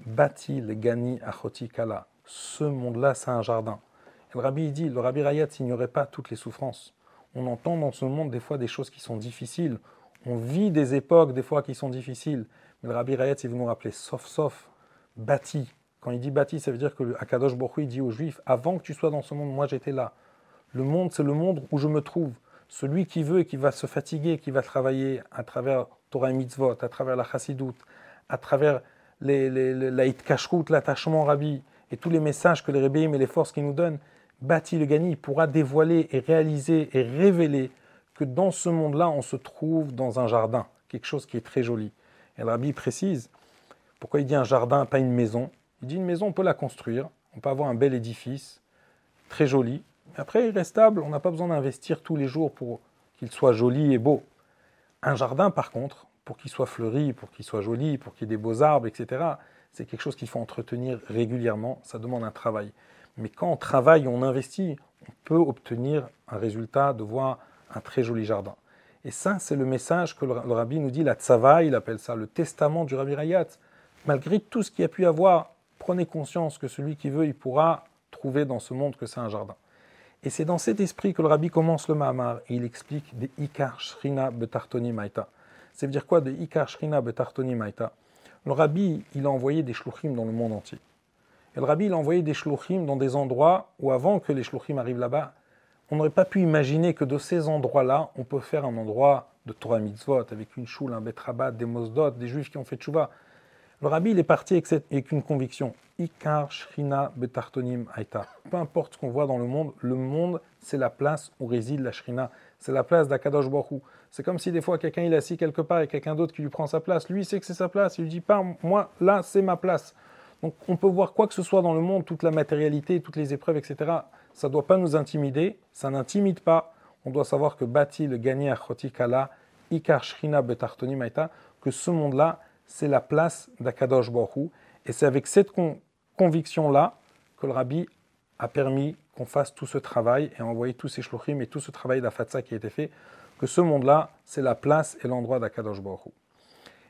bâti le Gani Achoti Kala. Ce monde-là, c'est un jardin. Le rabbi dit, le rabbi Rayatz n'ignorait pas toutes les souffrances. On entend dans ce monde des fois des choses qui sont difficiles. On vit des époques des fois qui sont difficiles. Mais le rabbi Rayatz, il veut nous rappeler, sauf, sauf, bâti. Quand il dit bâti, ça veut dire que Akadosh Baruch dit aux Juifs, avant que tu sois dans ce monde, moi j'étais là. Le monde, c'est le monde où je me trouve. Celui qui veut et qui va se fatiguer, qui va travailler à travers Torah et Mitzvot, à travers la Chassidoute, à travers les, les, la l'attachement Rabbi, et tous les messages que les Rébéim et les forces qui nous donnent, bâti le Gani, il pourra dévoiler et réaliser et révéler que dans ce monde-là, on se trouve dans un jardin, quelque chose qui est très joli. Et Rabbi précise, pourquoi il dit un jardin, pas une maison Il dit une maison, on peut la construire, on peut avoir un bel édifice, très joli, après il reste stable, on n'a pas besoin d'investir tous les jours pour qu'il soit joli et beau. Un jardin, par contre, pour qu'il soit fleuri, pour qu'il soit joli, pour qu'il y ait des beaux arbres, etc., c'est quelque chose qu'il faut entretenir régulièrement, ça demande un travail. Mais quand on travaille, on investit, on peut obtenir un résultat de voir un très joli jardin. Et ça, c'est le message que le, rabbi nous dit, la tzava, il appelle ça le testament du rabbi Rayat malgré tout ce qu'il y a pu avoir, prenez conscience que celui qui veut, il pourra trouver dans ce monde que c'est un jardin. Et c'est dans cet esprit que le rabbi commence le Mahamar et il explique des Ikar Shrina Betartoni Maïta. Ça veut dire quoi de Ikar Shrina Betartoni Maïta? Le rabbi, il a envoyé des shluchim dans le monde entier. Et le rabbi, il a envoyé des shluchim dans des endroits où avant que les shluchim arrivent là-bas, on n'aurait pas pu imaginer que de ces endroits-là, on peut faire un endroit de Torah Mitzvot, avec une choule, un betrabat, des mosdot, des juifs qui ont fait tchouva. Le rabbi, il est parti avec, une conviction. Ikar Shrina Betartonim Aita. Peu importe ce qu'on voit dans le monde, le monde, c'est la place où réside la Shrina. C'est la place d'Akadosh Baruch C'est comme si des fois quelqu'un il est assis quelque part et quelqu'un d'autre qui lui prend sa place. Lui, il sait que c'est sa place. Il lui dit pas, moi, là, c'est ma place. Donc on peut voir quoi que ce soit dans le monde, toute la matérialité, toutes les épreuves, etc. Ça ne doit pas nous intimider. Ça n'intimide pas. On doit savoir que Bati, le gagné Chotikala, Ikar Shrina Betartonim Aita, que ce monde-là, c'est la place d'Akadosh Baruch Et c'est avec cette conviction-là que le rabbi a permis qu'on fasse tout ce travail et envoyer tous ces shluchim et tout ce travail d'Afatsa qui a été fait, que ce monde-là, c'est la place et l'endroit d'Akadosh Baruch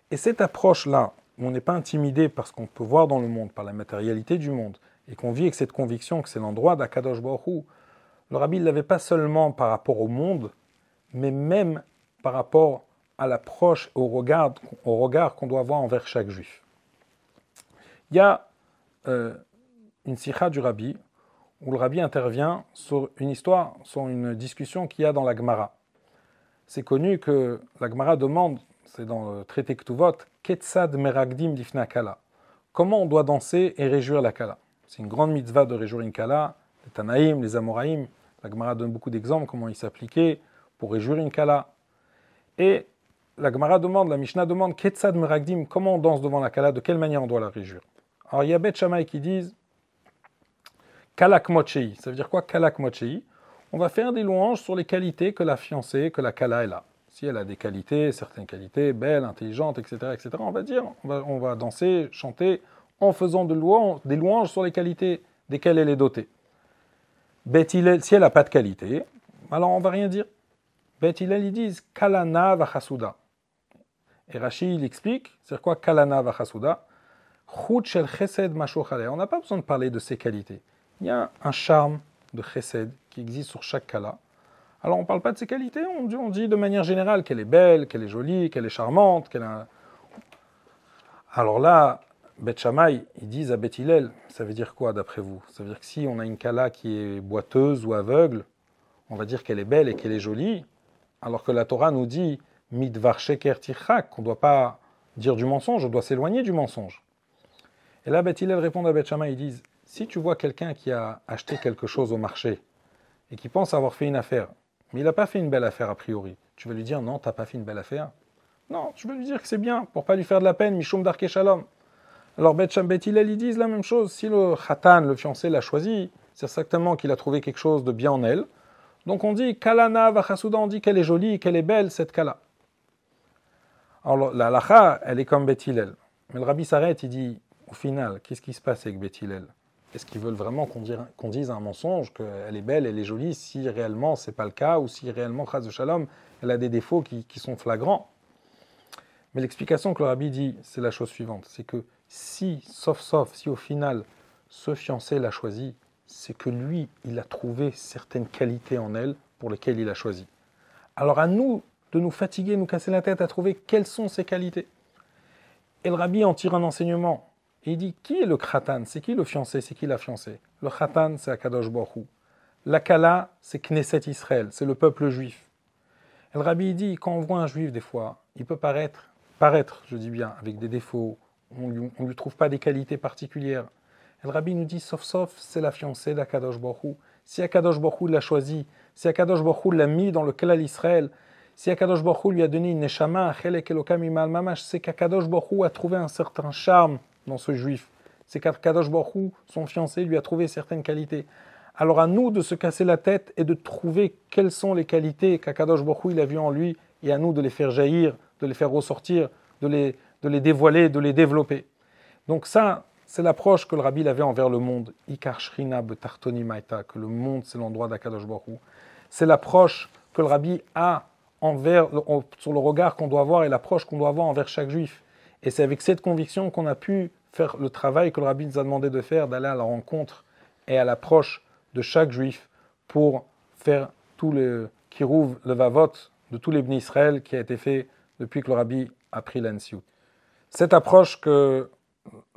Et cette approche-là, on n'est pas intimidé parce qu'on peut voir dans le monde, par la matérialité du monde, et qu'on vit avec cette conviction que c'est l'endroit d'Akadosh Baruch le rabbi ne l'avait pas seulement par rapport au monde, mais même par rapport à l'approche, au regard, au regard qu'on doit avoir envers chaque juif. Il y a euh, une sikha du rabbi où le rabbi intervient sur une histoire, sur une discussion qu'il y a dans la Gemara. C'est connu que la Gemara demande, c'est dans le traité Ktuvot, Ketsad meragdim difna kala. Comment on doit danser et réjouir la kala? C'est une grande mitzvah de réjouir une kala, les Tanaïm, les Amoraïm. La Gemara donne beaucoup d'exemples comment il s'appliquait pour réjouir une kala. Et la Gemara demande, la Mishnah demande, Ketsad Meragdim, comment on danse devant la Kala, de quelle manière on doit la réjouir? Alors il y a qui disent Kalak Mochei. Ça veut dire quoi Kalak Mochei On va faire des louanges sur les qualités que la fiancée, que la Kala est a. Si elle a des qualités, certaines qualités, belle, intelligente, etc., etc., on va dire, on va, danser, chanter en faisant de des louanges sur les qualités desquelles elle est dotée. Bet si elle n'a pas de qualité, alors on va rien dire. Bet ils disent Kalana Vachasuda. Et Rashi, il explique, c'est quoi kalana vachasuda On n'a pas besoin de parler de ses qualités. Il y a un charme de chesed qui existe sur chaque kala. Alors on ne parle pas de ses qualités, on dit, de manière générale qu'elle est belle, qu'elle est jolie, qu'elle est charmante, qu'elle a... Alors là, Beth Shammai, ils disent à Beth ça veut dire quoi d'après vous? Ça veut dire que si on a une Kala qui est boiteuse ou aveugle, on va dire qu'elle est belle et qu'elle est jolie, alors que la Torah nous dit Midvar Sheker Tichak, qu'on ne doit pas dire du mensonge, on doit s'éloigner du mensonge. Et là, Beth répond à Beth Shammai, ils disent si tu vois quelqu'un qui a acheté quelque chose au marché et qui pense avoir fait une affaire, mais il n'a pas fait une belle affaire a priori, tu vas lui dire non, tu n'as pas fait une belle affaire? Non, tu vas lui dire que c'est bien, pour pas lui faire de la peine, Mishum Darke Shalom. Alors Beth Hillel, ils disent la même chose. Si le khatan, le fiancé, l'a choisi, c'est certainement qu'il a trouvé quelque chose de bien en elle. Donc on dit Kalana Vachasuda, on dit qu'elle est jolie, qu'elle est belle, cette Kala. Alors la lacha, elle est comme Beth Hillel. Mais le rabbi s'arrête, il dit au final, qu'est-ce qui se passe avec Beth Hillel? Est-ce qu'ils veulent vraiment qu'on dise, un mensonge, qu'elle est belle, elle est jolie, si réellement c'est pas le cas, ou si réellement, Chaz de Shalom, elle a des défauts qui, sont flagrants? Mais l'explication que le rabbi dit, c'est la chose suivante c'est que si, sauf sauf, si au final ce fiancé l'a choisi, c'est que lui, il a trouvé certaines qualités en elle pour lesquelles il a choisi. Alors à nous de nous fatiguer, nous casser la tête à trouver quelles sont ces qualités. Et le rabbi en tire un enseignement. Et il dit qui est le khatan? C'est qui le fiancé? C'est qui la fiancée? Le khatan, c'est Akadosh Baruch La kala, c'est Knesset Israël, c'est le peuple juif. Et le rabbi dit quand on voit un juif des fois, il peut paraître, paraître, je dis bien, avec des défauts, on ne lui trouve pas des qualités particulières. Et le rabbi nous dit, sauf sauf, c'est la fiancée d'Akadosh Borou. Si Akadosh Borou l'a choisi, si Akadosh Borou l'a mis dans le Kalal Israël, si Akadosh Borou lui a donné une neshama, c'est qu'Akadosh Borou a trouvé un certain charme dans ce juif. C'est qu'Akadosh Borou, son fiancé, lui a trouvé certaines qualités. Alors à nous de se casser la tête et de trouver quelles sont les qualités qu'Akadosh Borou il a vues en lui, et à nous de les faire jaillir, de les faire ressortir, de les, de les dévoiler, de les développer. Donc ça, c'est l'approche que le rabbi avait envers le monde. Ikar Shrina Betartoni Maita, que le monde c'est l'endroit d'Akadosh Baruch C'est l'approche que le rabbi a envers, sur le regard qu'on doit avoir et l'approche qu'on doit avoir envers chaque juif. Et c'est avec cette conviction qu'on a pu faire le travail que le rabbi nous a demandé de faire, d'aller à la rencontre et à l'approche de chaque juif pour faire tout le kirouv, le vavot de tous les bénis Israël qui a été fait depuis que le rabbi a pris l'ansiout. Cette approche que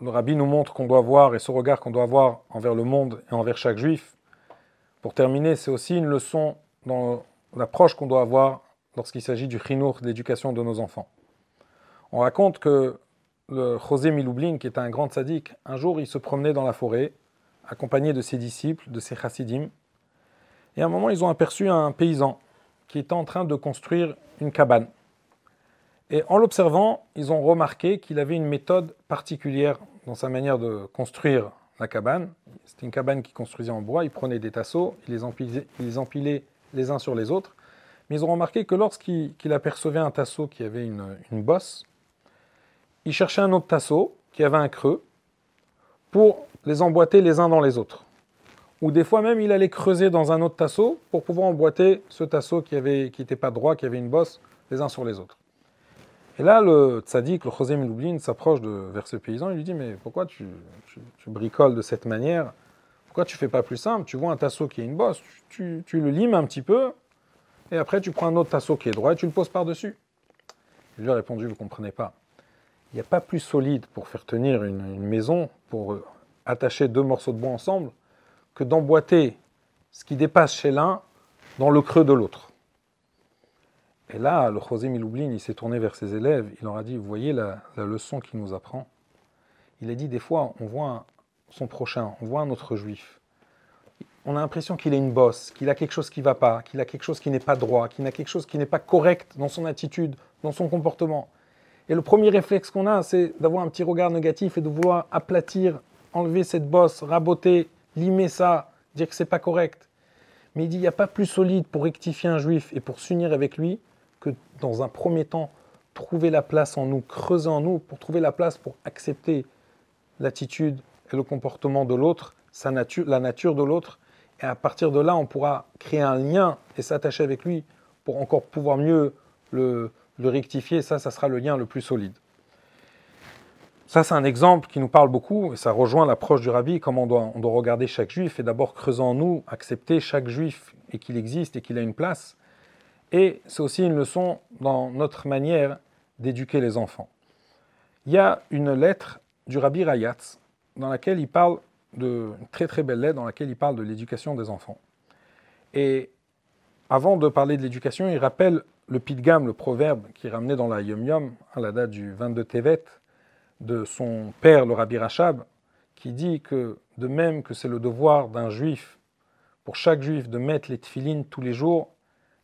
le rabbi nous montre qu'on doit voir et ce regard qu'on doit avoir envers le monde et envers chaque juif, pour terminer, c'est aussi une leçon dans l'approche qu'on doit avoir lorsqu'il s'agit du chinour, de l'éducation de nos enfants. On raconte que José Miloublin, qui est un grand sadique, un jour il se promenait dans la forêt, accompagné de ses disciples, de ses chassidim, et à un moment ils ont aperçu un paysan qui était en train de construire une cabane. Et en l'observant, ils ont remarqué qu'il avait une méthode particulière dans sa manière de construire la cabane. C'était une cabane qu'il construisait en bois. Il prenait des tasseaux, il les empilait, les, uns sur les autres. Mais ils ont remarqué que lorsqu'il apercevait un tasseau qui avait une bosse, il cherchait un autre tasseau qui avait un creux pour les emboîter les uns dans les autres. Ou des fois même, il allait creuser dans un autre tasseau pour pouvoir emboîter ce tasseau qui n'était qui pas droit, qui avait une bosse, les uns sur les autres. Et là, le tzaddik, le José Miloublin, s'approche vers ce paysan, il lui dit, mais pourquoi tu, bricoles de cette manière? Pourquoi tu fais pas plus simple? Tu vois un tasseau qui a une bosse, tu, le limes un petit peu, et après tu prends un autre tasseau qui est droit et tu le poses par-dessus. Il lui a répondu, vous ne comprenez pas. Il n'y a pas plus solide pour faire tenir une, maison, pour attacher deux morceaux de bois ensemble, que d'emboîter ce qui dépasse chez l'un dans le creux de l'autre. Et là, le José Miloublin, il s'est tourné vers ses élèves, il leur a dit, vous voyez la, leçon qu'il nous apprend? Il a dit, des fois, on voit son prochain, on voit un autre juif. On a l'impression qu'il a une bosse, qu'il a quelque chose qui ne va pas, qu'il a quelque chose qui n'est pas droit, qu'il a quelque chose qui n'est pas correct dans son attitude, dans son comportement. Et le premier réflexe qu'on a, c'est d'avoir un petit regard négatif et de vouloir aplatir, enlever cette bosse, raboter, limer ça, dire que c'est pas correct. Mais il dit, il n'y a pas plus solide pour rectifier un juif et pour s'unir avec lui que dans un premier temps, trouver la place en nous, creuser en nous, pour trouver la place pour accepter l'attitude et le comportement de l'autre, sa la nature de l'autre. Et à partir de là, on pourra créer un lien et s'attacher avec lui pour encore pouvoir mieux le, rectifier. Ça, ça sera le lien le plus solide. Ça, c'est un exemple qui nous parle beaucoup, et ça rejoint l'approche du rabbi, comment on doit, on doit regarder chaque juif, et d'abord creusant en nous, accepter chaque juif, et qu'il existe, et qu'il a une place. Et c'est aussi une leçon dans notre manière d'éduquer les enfants. Il y a une lettre du rabbi Rayatz, dans laquelle il parle de, une très très belle lettre, dans laquelle il parle de l'éducation des enfants. Et avant de parler de l'éducation, il rappelle le pitgam, le proverbe qui est ramené dans la Yom Yom, à la date du 22 Tevet, de son père, le Rabbi Rachab, qui dit que de même que c'est le devoir d'un juif, pour chaque juif, de mettre les tefilines tous les jours,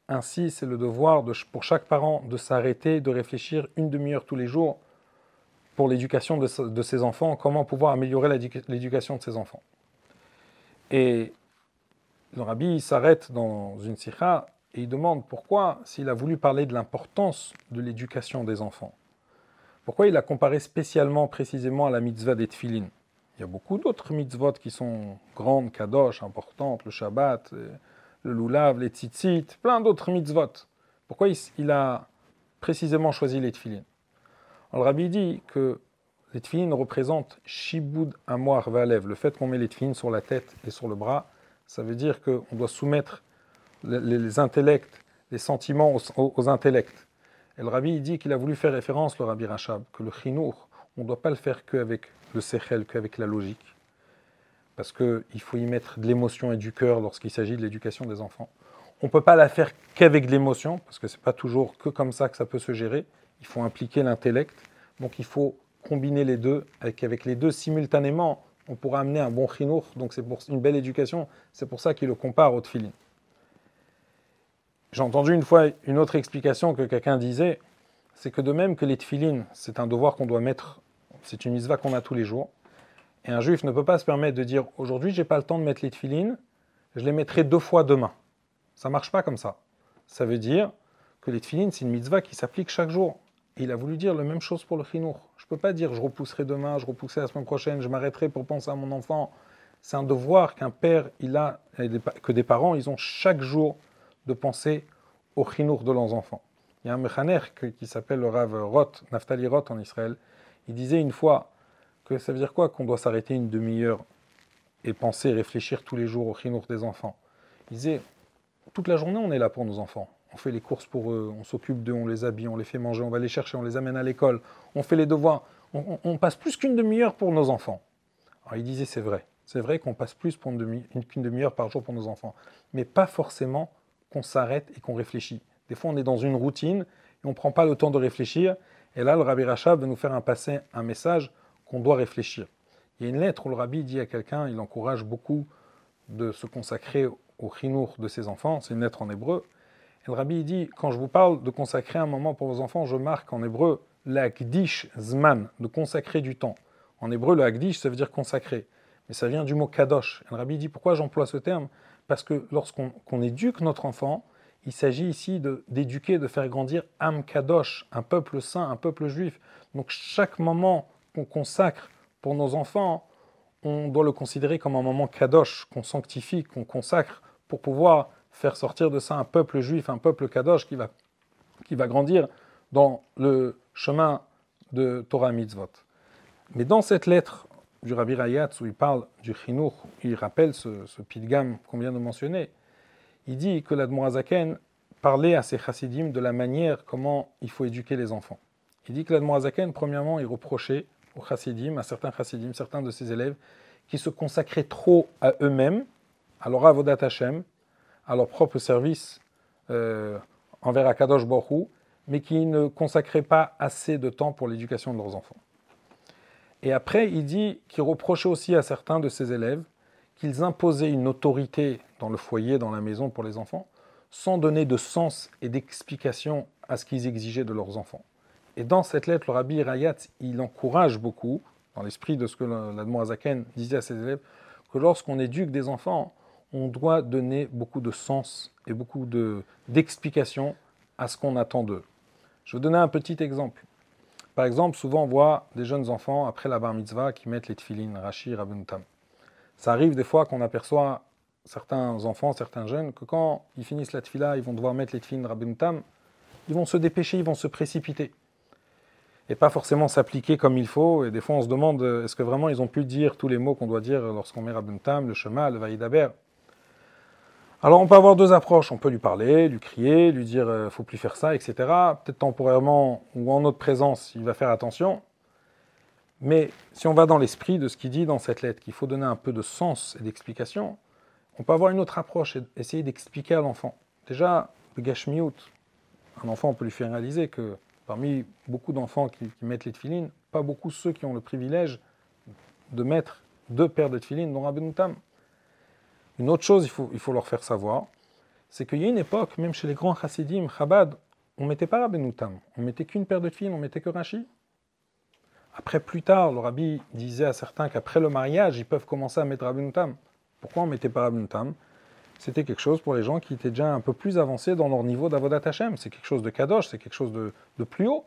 ainsi c'est le devoir de, pour chaque parent de s'arrêter, de réfléchir une demi-heure tous les jours pour l'éducation de, de, ses enfants, comment pouvoir améliorer l'éducation de ses enfants. Et le rabbi s'arrête dans une sikha et il demande pourquoi, s'il a voulu parler de l'importance de l'éducation des enfants, pourquoi il a comparé spécialement, précisément à la mitzvah des tfilin Il y a beaucoup d'autres mitzvot qui sont grandes, kadosh, importantes, le Shabbat, le lulav, les tzitzit, plein d'autres mitzvot. Pourquoi il, a précisément choisi les tfilin Alors, Le rabbi dit que les tfilin représentent shibud amoar valev, le fait qu'on met les tfilin sur la tête et sur le bras, ça veut dire qu'on doit soumettre les, intellects, les sentiments aux, intellects. Et le rabbi dit qu'il a voulu faire référence, le rabbi Rachab, que le chinour, on ne doit pas le faire qu'avec le sechel, qu'avec la logique. Parce qu'il faut y mettre de l'émotion et du cœur lorsqu'il s'agit de l'éducation des enfants. On ne peut pas la faire qu'avec de l'émotion, parce que ce n'est pas toujours que comme ça que ça peut se gérer. Il faut impliquer l'intellect. Donc il faut combiner les deux, avec, avec les deux simultanément, on pourra amener un bon chinour. Donc c'est pour une belle éducation. C'est pour ça qu'il le compare au tfilin. J'ai entendu une fois une autre explication que quelqu'un disait, c'est que de même que les tfilines, c'est un devoir qu'on doit mettre, c'est une misva qu'on a tous les jours, et un juif ne peut pas se permettre de dire aujourd'hui j'ai pas le temps de mettre les tfilines, je les mettrai deux fois demain. Ça marche pas comme ça. Ça veut dire que les tfilines, c'est une mitzvah qui s'applique chaque jour. Et il a voulu dire la même chose pour le chinour. Je ne peux pas dire je repousserai demain, je repousserai la semaine prochaine, je m'arrêterai pour penser à mon enfant. C'est un devoir qu'un père, il a, que des parents, ils ont chaque jour de penser au chinour de leurs enfants. Il y a un mechaner qui s'appelle le Rav Roth, Naftali Roth en Israël. Il disait une fois que ça veut dire quoi qu'on doit s'arrêter une demi-heure et penser, réfléchir tous les jours au chinour des enfants? Il disait toute la journée on est là pour nos enfants. On fait les courses pour eux, on s'occupe d'eux, on les habille, on les fait manger, on va les chercher, on les amène à l'école, on fait les devoirs. On, on passe plus qu'une demi-heure pour nos enfants. Alors il disait c'est vrai. C'est vrai qu'on passe plus qu'une demi-heure par jour pour nos enfants. Mais pas forcément qu'on s'arrête et qu'on réfléchit. Des fois, on est dans une routine et on ne prend pas le temps de réfléchir. Et là, le Rabbi Rachab va nous faire un passer un message qu'on doit réfléchir. Il y a une lettre où le Rabbi dit à quelqu'un, il encourage beaucoup de se consacrer au chinour de ses enfants. C'est une lettre en hébreu. Et le Rabbi dit, quand je vous parle de consacrer un moment pour vos enfants, je marque en hébreu l'akdish zman, de consacrer du temps. En hébreu, le akdish, ça veut dire consacrer. Mais ça vient du mot kadosh. Et le Rabbi dit, pourquoi j'emploie ce terme parce que lorsqu'on éduque notre enfant, il s'agit ici d'éduquer, de, faire grandir Am Kadosh, un peuple saint, un peuple juif. Donc chaque moment qu'on consacre pour nos enfants, on doit le considérer comme un moment Kadosh, qu'on sanctifie, qu'on consacre pour pouvoir faire sortir de ça un peuple juif, un peuple Kadosh qui va, qui va grandir dans le chemin de Torah Mitzvot. Mais dans cette lettre, du Rabbi Rayatz où il parle du Chinour, il rappelle ce, ce pilgam qu'on vient de mentionner. Il dit que l'Admorazaken parlait à ses chassidim de la manière comment il faut éduquer les enfants. Il dit que l'Admorazaken, premièrement, il reprochait aux chassidim, à certains chassidim, certains de ses élèves, qui se consacraient trop à eux-mêmes, à leur avodat Hashem, à leur propre service euh, envers Akadosh Borou, mais qui ne consacraient pas assez de temps pour l'éducation de leurs enfants. Et après, il dit qu'il reprochait aussi à certains de ses élèves qu'ils imposaient une autorité dans le foyer, dans la maison pour les enfants, sans donner de sens et d'explication à ce qu'ils exigeaient de leurs enfants. Et dans cette lettre, le rabbi Rayat, il encourage beaucoup, dans l'esprit de ce que l'Admorazaken disait à ses élèves, que lorsqu'on éduque des enfants, on doit donner beaucoup de sens et beaucoup d'explications à ce qu'on attend d'eux. Je vais donner un petit exemple. Par exemple, souvent on voit des jeunes enfants après la bar mitzvah qui mettent les tefilines, Rashi, Rabuntam. Ça arrive des fois qu'on aperçoit certains enfants, certains jeunes, que quand ils finissent la tefila, ils vont devoir mettre les tefilines, Rabuntam, ils vont se dépêcher, ils vont se précipiter. et pas forcément s'appliquer comme il faut. Et des fois, on se demande est-ce que vraiment ils ont pu dire tous les mots qu'on doit dire lorsqu'on met Rabuntam, le Shema, le Vaïdaber Alors, on peut avoir deux approches. On peut lui parler, lui crier, lui dire ne faut plus faire ça, etc. Peut-être temporairement ou en notre présence, il va faire attention. Mais si on va dans l'esprit de ce qu'il dit dans cette lettre, qu'il faut donner un peu de sens et d'explication, on peut avoir une autre approche et essayer d'expliquer à l'enfant. Déjà, le gashmiut, un enfant, on peut lui faire réaliser que parmi beaucoup d'enfants qui, mettent les tefilines, pas beaucoup ceux qui ont le privilège de mettre deux paires de tefilines dans Rabbeinu Tam. Une autre chose, il faut, il faut leur faire savoir, c'est qu'il y a une époque, même chez les grands chassidim, Chabad, on mettait pas Rabbeinu on mettait qu'une paire de tefilines, on mettait que Rashi. Après, plus tard, le rabbi disait à certains qu'après le mariage, ils peuvent commencer à mettre Rabbeinu Tam. Pourquoi on mettait pas Rabbeinu Tam c'était quelque chose pour les gens qui étaient déjà un peu plus avancés dans leur niveau d'Avodat Hashem. C'est quelque chose de kadosh, c'est quelque chose de, plus haut.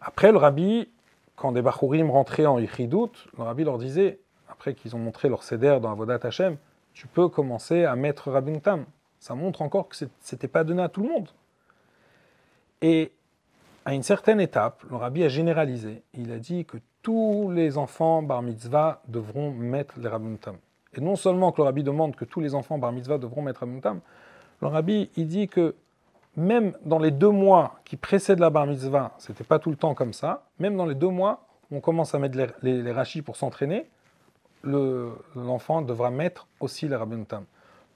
Après, le rabbi, quand des Bachurim rentraient en Yichidut, le rabbi leur disait, après qu'ils ont montré leur céder dans Avodat Hashem, tu peux commencer à mettre Rabbi Tam. Ça montre encore que ce n'était pas donné à tout le monde. Et à une certaine étape, le rabbi a généralisé. Il a dit que tous les enfants bar mitzvah devront mettre les Rabbi Tam. Et non seulement que le rabbi demande que tous les enfants bar mitzvah devront mettre un tam, le rabbi il dit que même dans les deux mois qui précèdent la bar mitzvah, c'était pas tout le temps comme ça, même dans les deux mois on commence à mettre les, rachis pour s'entraîner, l'enfant devra mettre aussi les rabbi tam.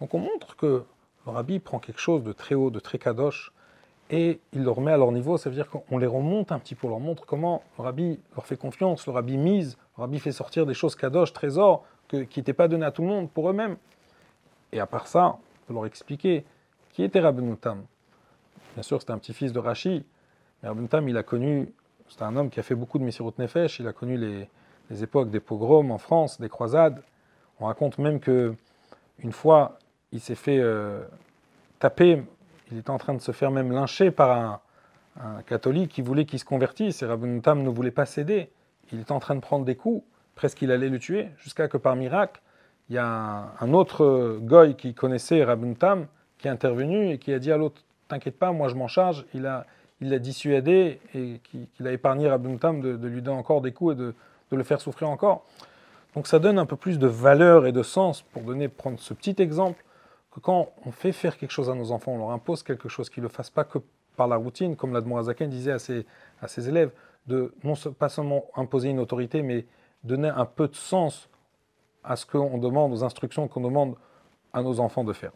Donc on montre que le rabbi prend quelque chose de très haut, de très kadosh, et il le remet à leur niveau, ça veut dire qu'on les remonte un petit peu, on leur montre comment le rabbi leur fait confiance, le rabbi mise, le rabbi fait sortir des choses kadosh, trésors, qui n'était pas donné à tout le monde, pour eux-mêmes. Et à part ça, on peut leur expliquer qui était Rabbeinu Tam. Bien sûr, c'était un petit-fils de Rashi, mais Rabbeinu Tam, il a connu, c'est un homme qui a fait beaucoup de Messirut Nefesh, il a connu les, époques des pogroms en France, des croisades. On raconte même que une fois, il s'est fait euh, taper, il était en train de se faire même lyncher par un, catholique qui voulait qu'il se convertisse, et Rabbeinu Tam ne voulait pas céder. Il était en train de prendre des coups, presque qu'il allait le tuer, jusqu'à que par miracle, il y a un, autre goy qui connaissait Rabun Tam, qui est intervenu et qui a dit à l'autre T'inquiète pas, moi je m'en charge. Il l'a il dissuadé et qu'il a épargné Rabun Tam de, lui donner encore des coups et de, le faire souffrir encore. Donc ça donne un peu plus de valeur et de sens pour donner, prendre ce petit exemple que quand on fait faire quelque chose à nos enfants, on leur impose quelque chose, qu'ils ne le fassent pas que par la routine, comme l'Admorazaken disait à ses, à ses élèves, de non pas seulement imposer une autorité, mais donner un peu de sens à ce qu'on demande, aux instructions qu'on demande à nos enfants de faire.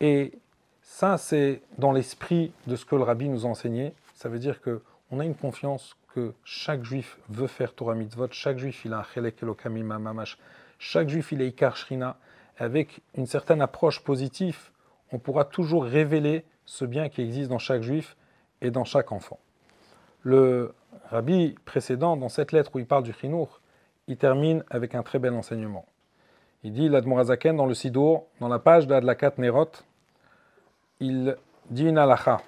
Et ça, c'est dans l'esprit de ce que le rabbi nous a enseigné. Ça veut dire qu'on a une confiance que chaque juif veut faire Torah mitzvot, chaque juif il a un chelek elokamim mamash, chaque juif il a ikar shrina. Avec une certaine approche positive, on pourra toujours révéler ce bien qui existe dans chaque juif et dans chaque enfant. Le rabbi précédent, dans cette lettre où il parle du chinour, il termine avec un très bel enseignement. Il dit, l'Admorazaken, dans le Sidour, dans la page d'Adlakat Nerot, il dit une halacha,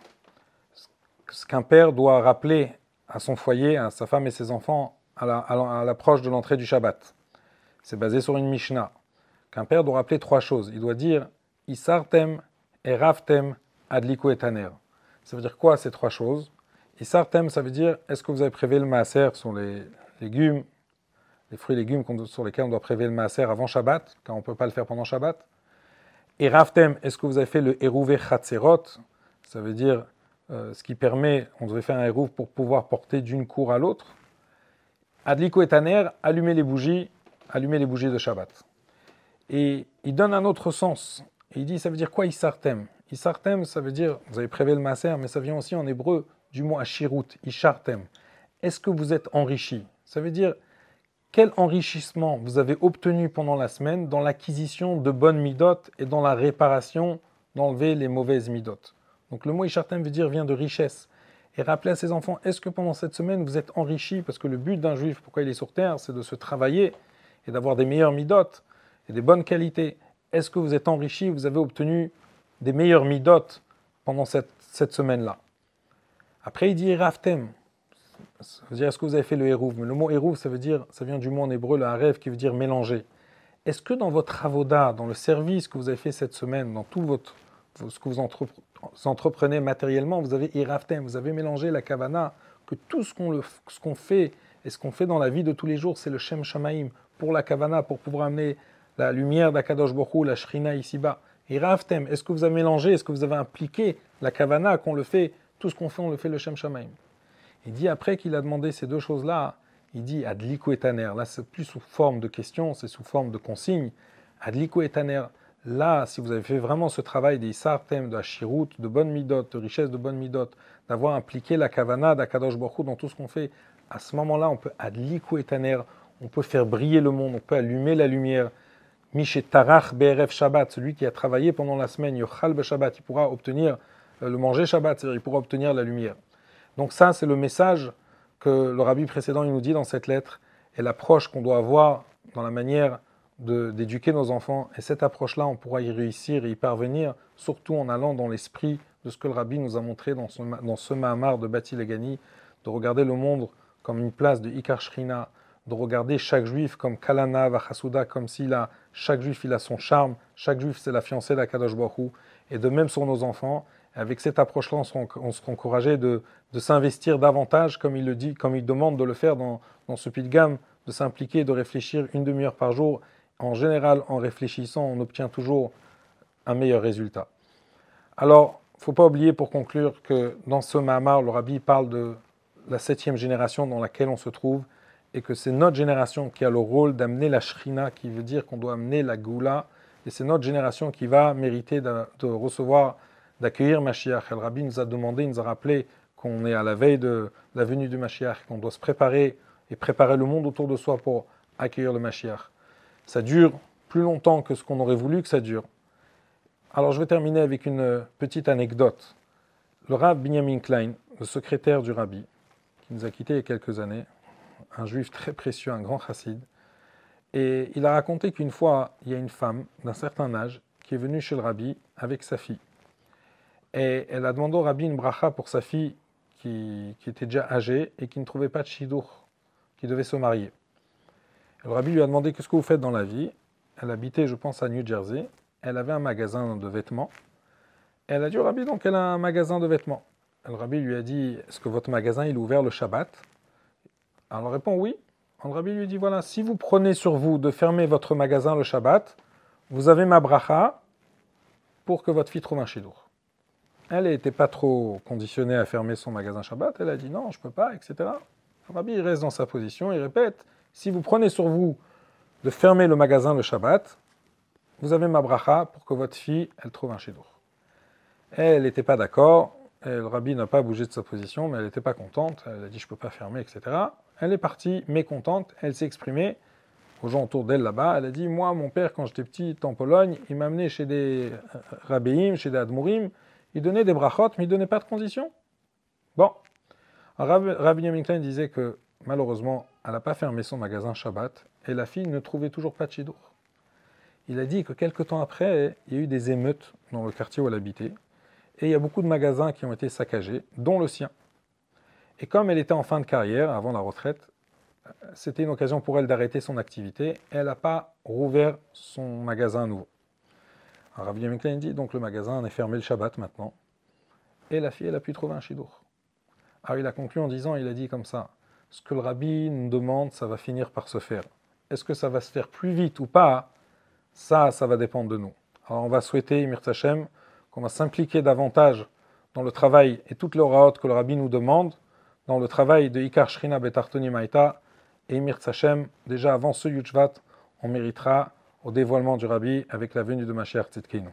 ce qu'un père doit rappeler à son foyer, à sa femme et ses enfants, à l'approche de l'entrée du Shabbat. C'est basé sur une Mishnah. Qu'un père doit rappeler trois choses. Il doit dire Isartem, Eraftem, Adliku et Taner. Ça veut dire quoi ces trois choses? Isartem, ça veut dire est-ce que vous avez prévu le maaser sur les légumes, les fruits et légumes sur lesquels on doit prélever le maaser avant Shabbat, car on ne peut pas le faire pendant Shabbat? Et Raftem, est-ce que vous avez fait le Eruve Chatzerot? Ça veut dire euh, ce qui permet, on devait faire un Eruv pour pouvoir porter d'une cour à l'autre. Adliko et Taner, allumer les bougies, allumer les bougies de Shabbat. Et il donne un autre sens. il dit, ça veut dire quoi Isartem? Isartem, ça veut dire, vous avez prélevé le maaser, mais ça vient aussi en hébreu du mot Ashirut, Ishartem. Est-ce que vous êtes enrichi? Ça veut dire, quel enrichissement vous avez obtenu pendant la semaine dans l'acquisition de bonnes midotes et dans la réparation d'enlever les mauvaises midotes? Donc le mot Ishartem veut dire vient de richesse. Et rappeler à ses enfants, est-ce que pendant cette semaine vous êtes enrichis? Parce que le but d'un juif, pourquoi il est sur terre, c'est de se travailler et d'avoir des meilleures midotes et des bonnes qualités. Est-ce que vous êtes enrichis, vous avez obtenu des meilleures midotes pendant cette, cette semaine-là Après, il dit Raftem. Ça veut dire, est-ce que vous avez fait le hérouv Mais le mot hérouv, ça veut dire, ça vient du mot en hébreu, le rêve qui veut dire mélanger. Est-ce que dans votre avoda, dans le service que vous avez fait cette semaine, dans tout votre, ce que vous entreprenez matériellement, vous avez iraftem, vous avez mélangé la kavana que tout ce qu'on fait et ce qu'on fait dans la vie de tous les jours, c'est le Shem Shamaim pour la Kavana, pour pouvoir amener la lumière d'Akadosh Borou, la Shrina ici-bas. Et Ravtem, est-ce que vous avez mélangé, est-ce que vous avez impliqué la Kavana, qu'on le fait, tout ce qu'on fait, on le fait le Shem Shamaim? Il dit après qu'il a demandé ces deux choses-là, il dit Adliku et Taner. Là, c'est plus sous forme de question, c'est sous forme de consigne. Adliku et Taner. Là, si vous avez fait vraiment ce travail des Sartem, de Hashirut, de bonne midot, de richesse de bonne midot, d'avoir impliqué la Kavana d'Akadosh Borou dans tout ce qu'on fait, à ce moment-là, on peut Adliku et Taner, on peut faire briller le monde, on peut allumer la lumière. Mishe Tarach BRF Shabbat, celui qui a travaillé pendant la semaine, Yochal Shabbat, il pourra obtenir euh, le manger Shabbat, il pourra obtenir la lumière. Donc ça, c'est le message que le rabbi précédent il nous dit dans cette lettre, et l'approche qu'on doit avoir dans la manière d'éduquer nos enfants. Et cette approche-là, on pourra y réussir et y parvenir, surtout en allant dans l'esprit de ce que le rabbi nous a montré dans ce, dans ce Mahamar de Bati Legani, de regarder le monde comme une place de Ikar Shrina, de regarder chaque juif comme Kalana, Vachasuda, comme s'il a, chaque juif il a son charme, chaque juif c'est la fiancée d'Akadosh Baruch et de même sur nos enfants. Avec cette approche-là, on sera encouragé de, de s'investir davantage, comme il le dit, comme il demande de le faire dans, dans ce de gamme, de s'impliquer, de réfléchir une demi-heure par jour. En général, en réfléchissant, on obtient toujours un meilleur résultat. Alors, il ne faut pas oublier pour conclure que dans ce Mahamar, le Rabbi parle de la septième génération dans laquelle on se trouve et que c'est notre génération qui a le rôle d'amener la shrina, qui veut dire qu'on doit amener la goula, et c'est notre génération qui va mériter de, recevoir, d'accueillir Mashiach. El Rabbi nous a demandé, il nous a rappelé qu'on est à la veille de la venue du Mashiach, qu'on doit se préparer et préparer le monde autour de soi pour accueillir le Mashiach. Ça dure plus longtemps que ce qu'on aurait voulu que ça dure. Alors je vais terminer avec une petite anecdote. Le Rav Binyamin Klein, le secrétaire du Rabbi, qui nous a quittés il y a quelques années, un juif très précieux, un grand chassid. Et il a raconté qu'une fois, il y a une femme d'un certain âge qui est venue chez le rabbi avec sa fille. Et elle a demandé au rabbi une bracha pour sa fille qui, était déjà âgée et qui ne trouvait pas de shidour, qui devait se marier. Le rabbi lui a demandé qu'est-ce que vous faites dans la vie? Elle habitait, je pense, à New Jersey. Elle avait un magasin de vêtements. elle a dit au rabbi, donc elle a un magasin de vêtements. le rabbi lui a dit, est-ce que votre magasin il est ouvert le Shabbat? Alors, répond oui. Le rabbi lui dit voilà, si vous prenez sur vous de fermer votre magasin le Shabbat, vous avez ma bracha pour que votre fille trouve un chidour. Elle n'était pas trop conditionnée à fermer son magasin Shabbat. Elle a dit non, je ne peux pas, etc. Le rabbi reste dans sa position. Il répète si vous prenez sur vous de fermer le magasin le Shabbat, vous avez ma bracha pour que votre fille elle trouve un chidour. Elle n'était pas d'accord. Le rabbi n'a pas bougé de sa position, mais elle n'était pas contente. Elle a dit je ne peux pas fermer, etc. Elle est partie mécontente, elle s'est exprimée aux gens autour d'elle là-bas. Elle a dit Moi, mon père, quand j'étais petit en Pologne, il m'a amené chez des euh, rabbéim, chez des admourim, il donnait des brachot, mais il ne donnait pas de conditions. Bon. Rabbi Yamin disait que malheureusement, elle n'a pas fermé son magasin Shabbat et la fille ne trouvait toujours pas de chidour. Il a dit que quelques temps après, il y a eu des émeutes dans le quartier où elle habitait et il y a beaucoup de magasins qui ont été saccagés, dont le sien. Et comme elle était en fin de carrière, avant la retraite, c'était une occasion pour elle d'arrêter son activité. Elle n'a pas rouvert son magasin à nouveau. Alors Rabbi dit donc le magasin est fermé le Shabbat maintenant. Et la fille, elle a pu trouver un chidour. Alors il a conclu en disant, il a dit comme ça, ce que le rabbi nous demande, ça va finir par se faire. Est-ce que ça va se faire plus vite ou pas? Ça, ça va dépendre de nous. Alors on va souhaiter, Mir qu'on va s'impliquer davantage dans le travail et toutes les oraot que le rabbi nous demande, dans le travail de Ikar Shrina Betartoni Maïta et Mir Tsachem, déjà avant ce Yuchvat, on méritera au dévoilement du Rabbi avec la venue de Mashiach Tzidkenu.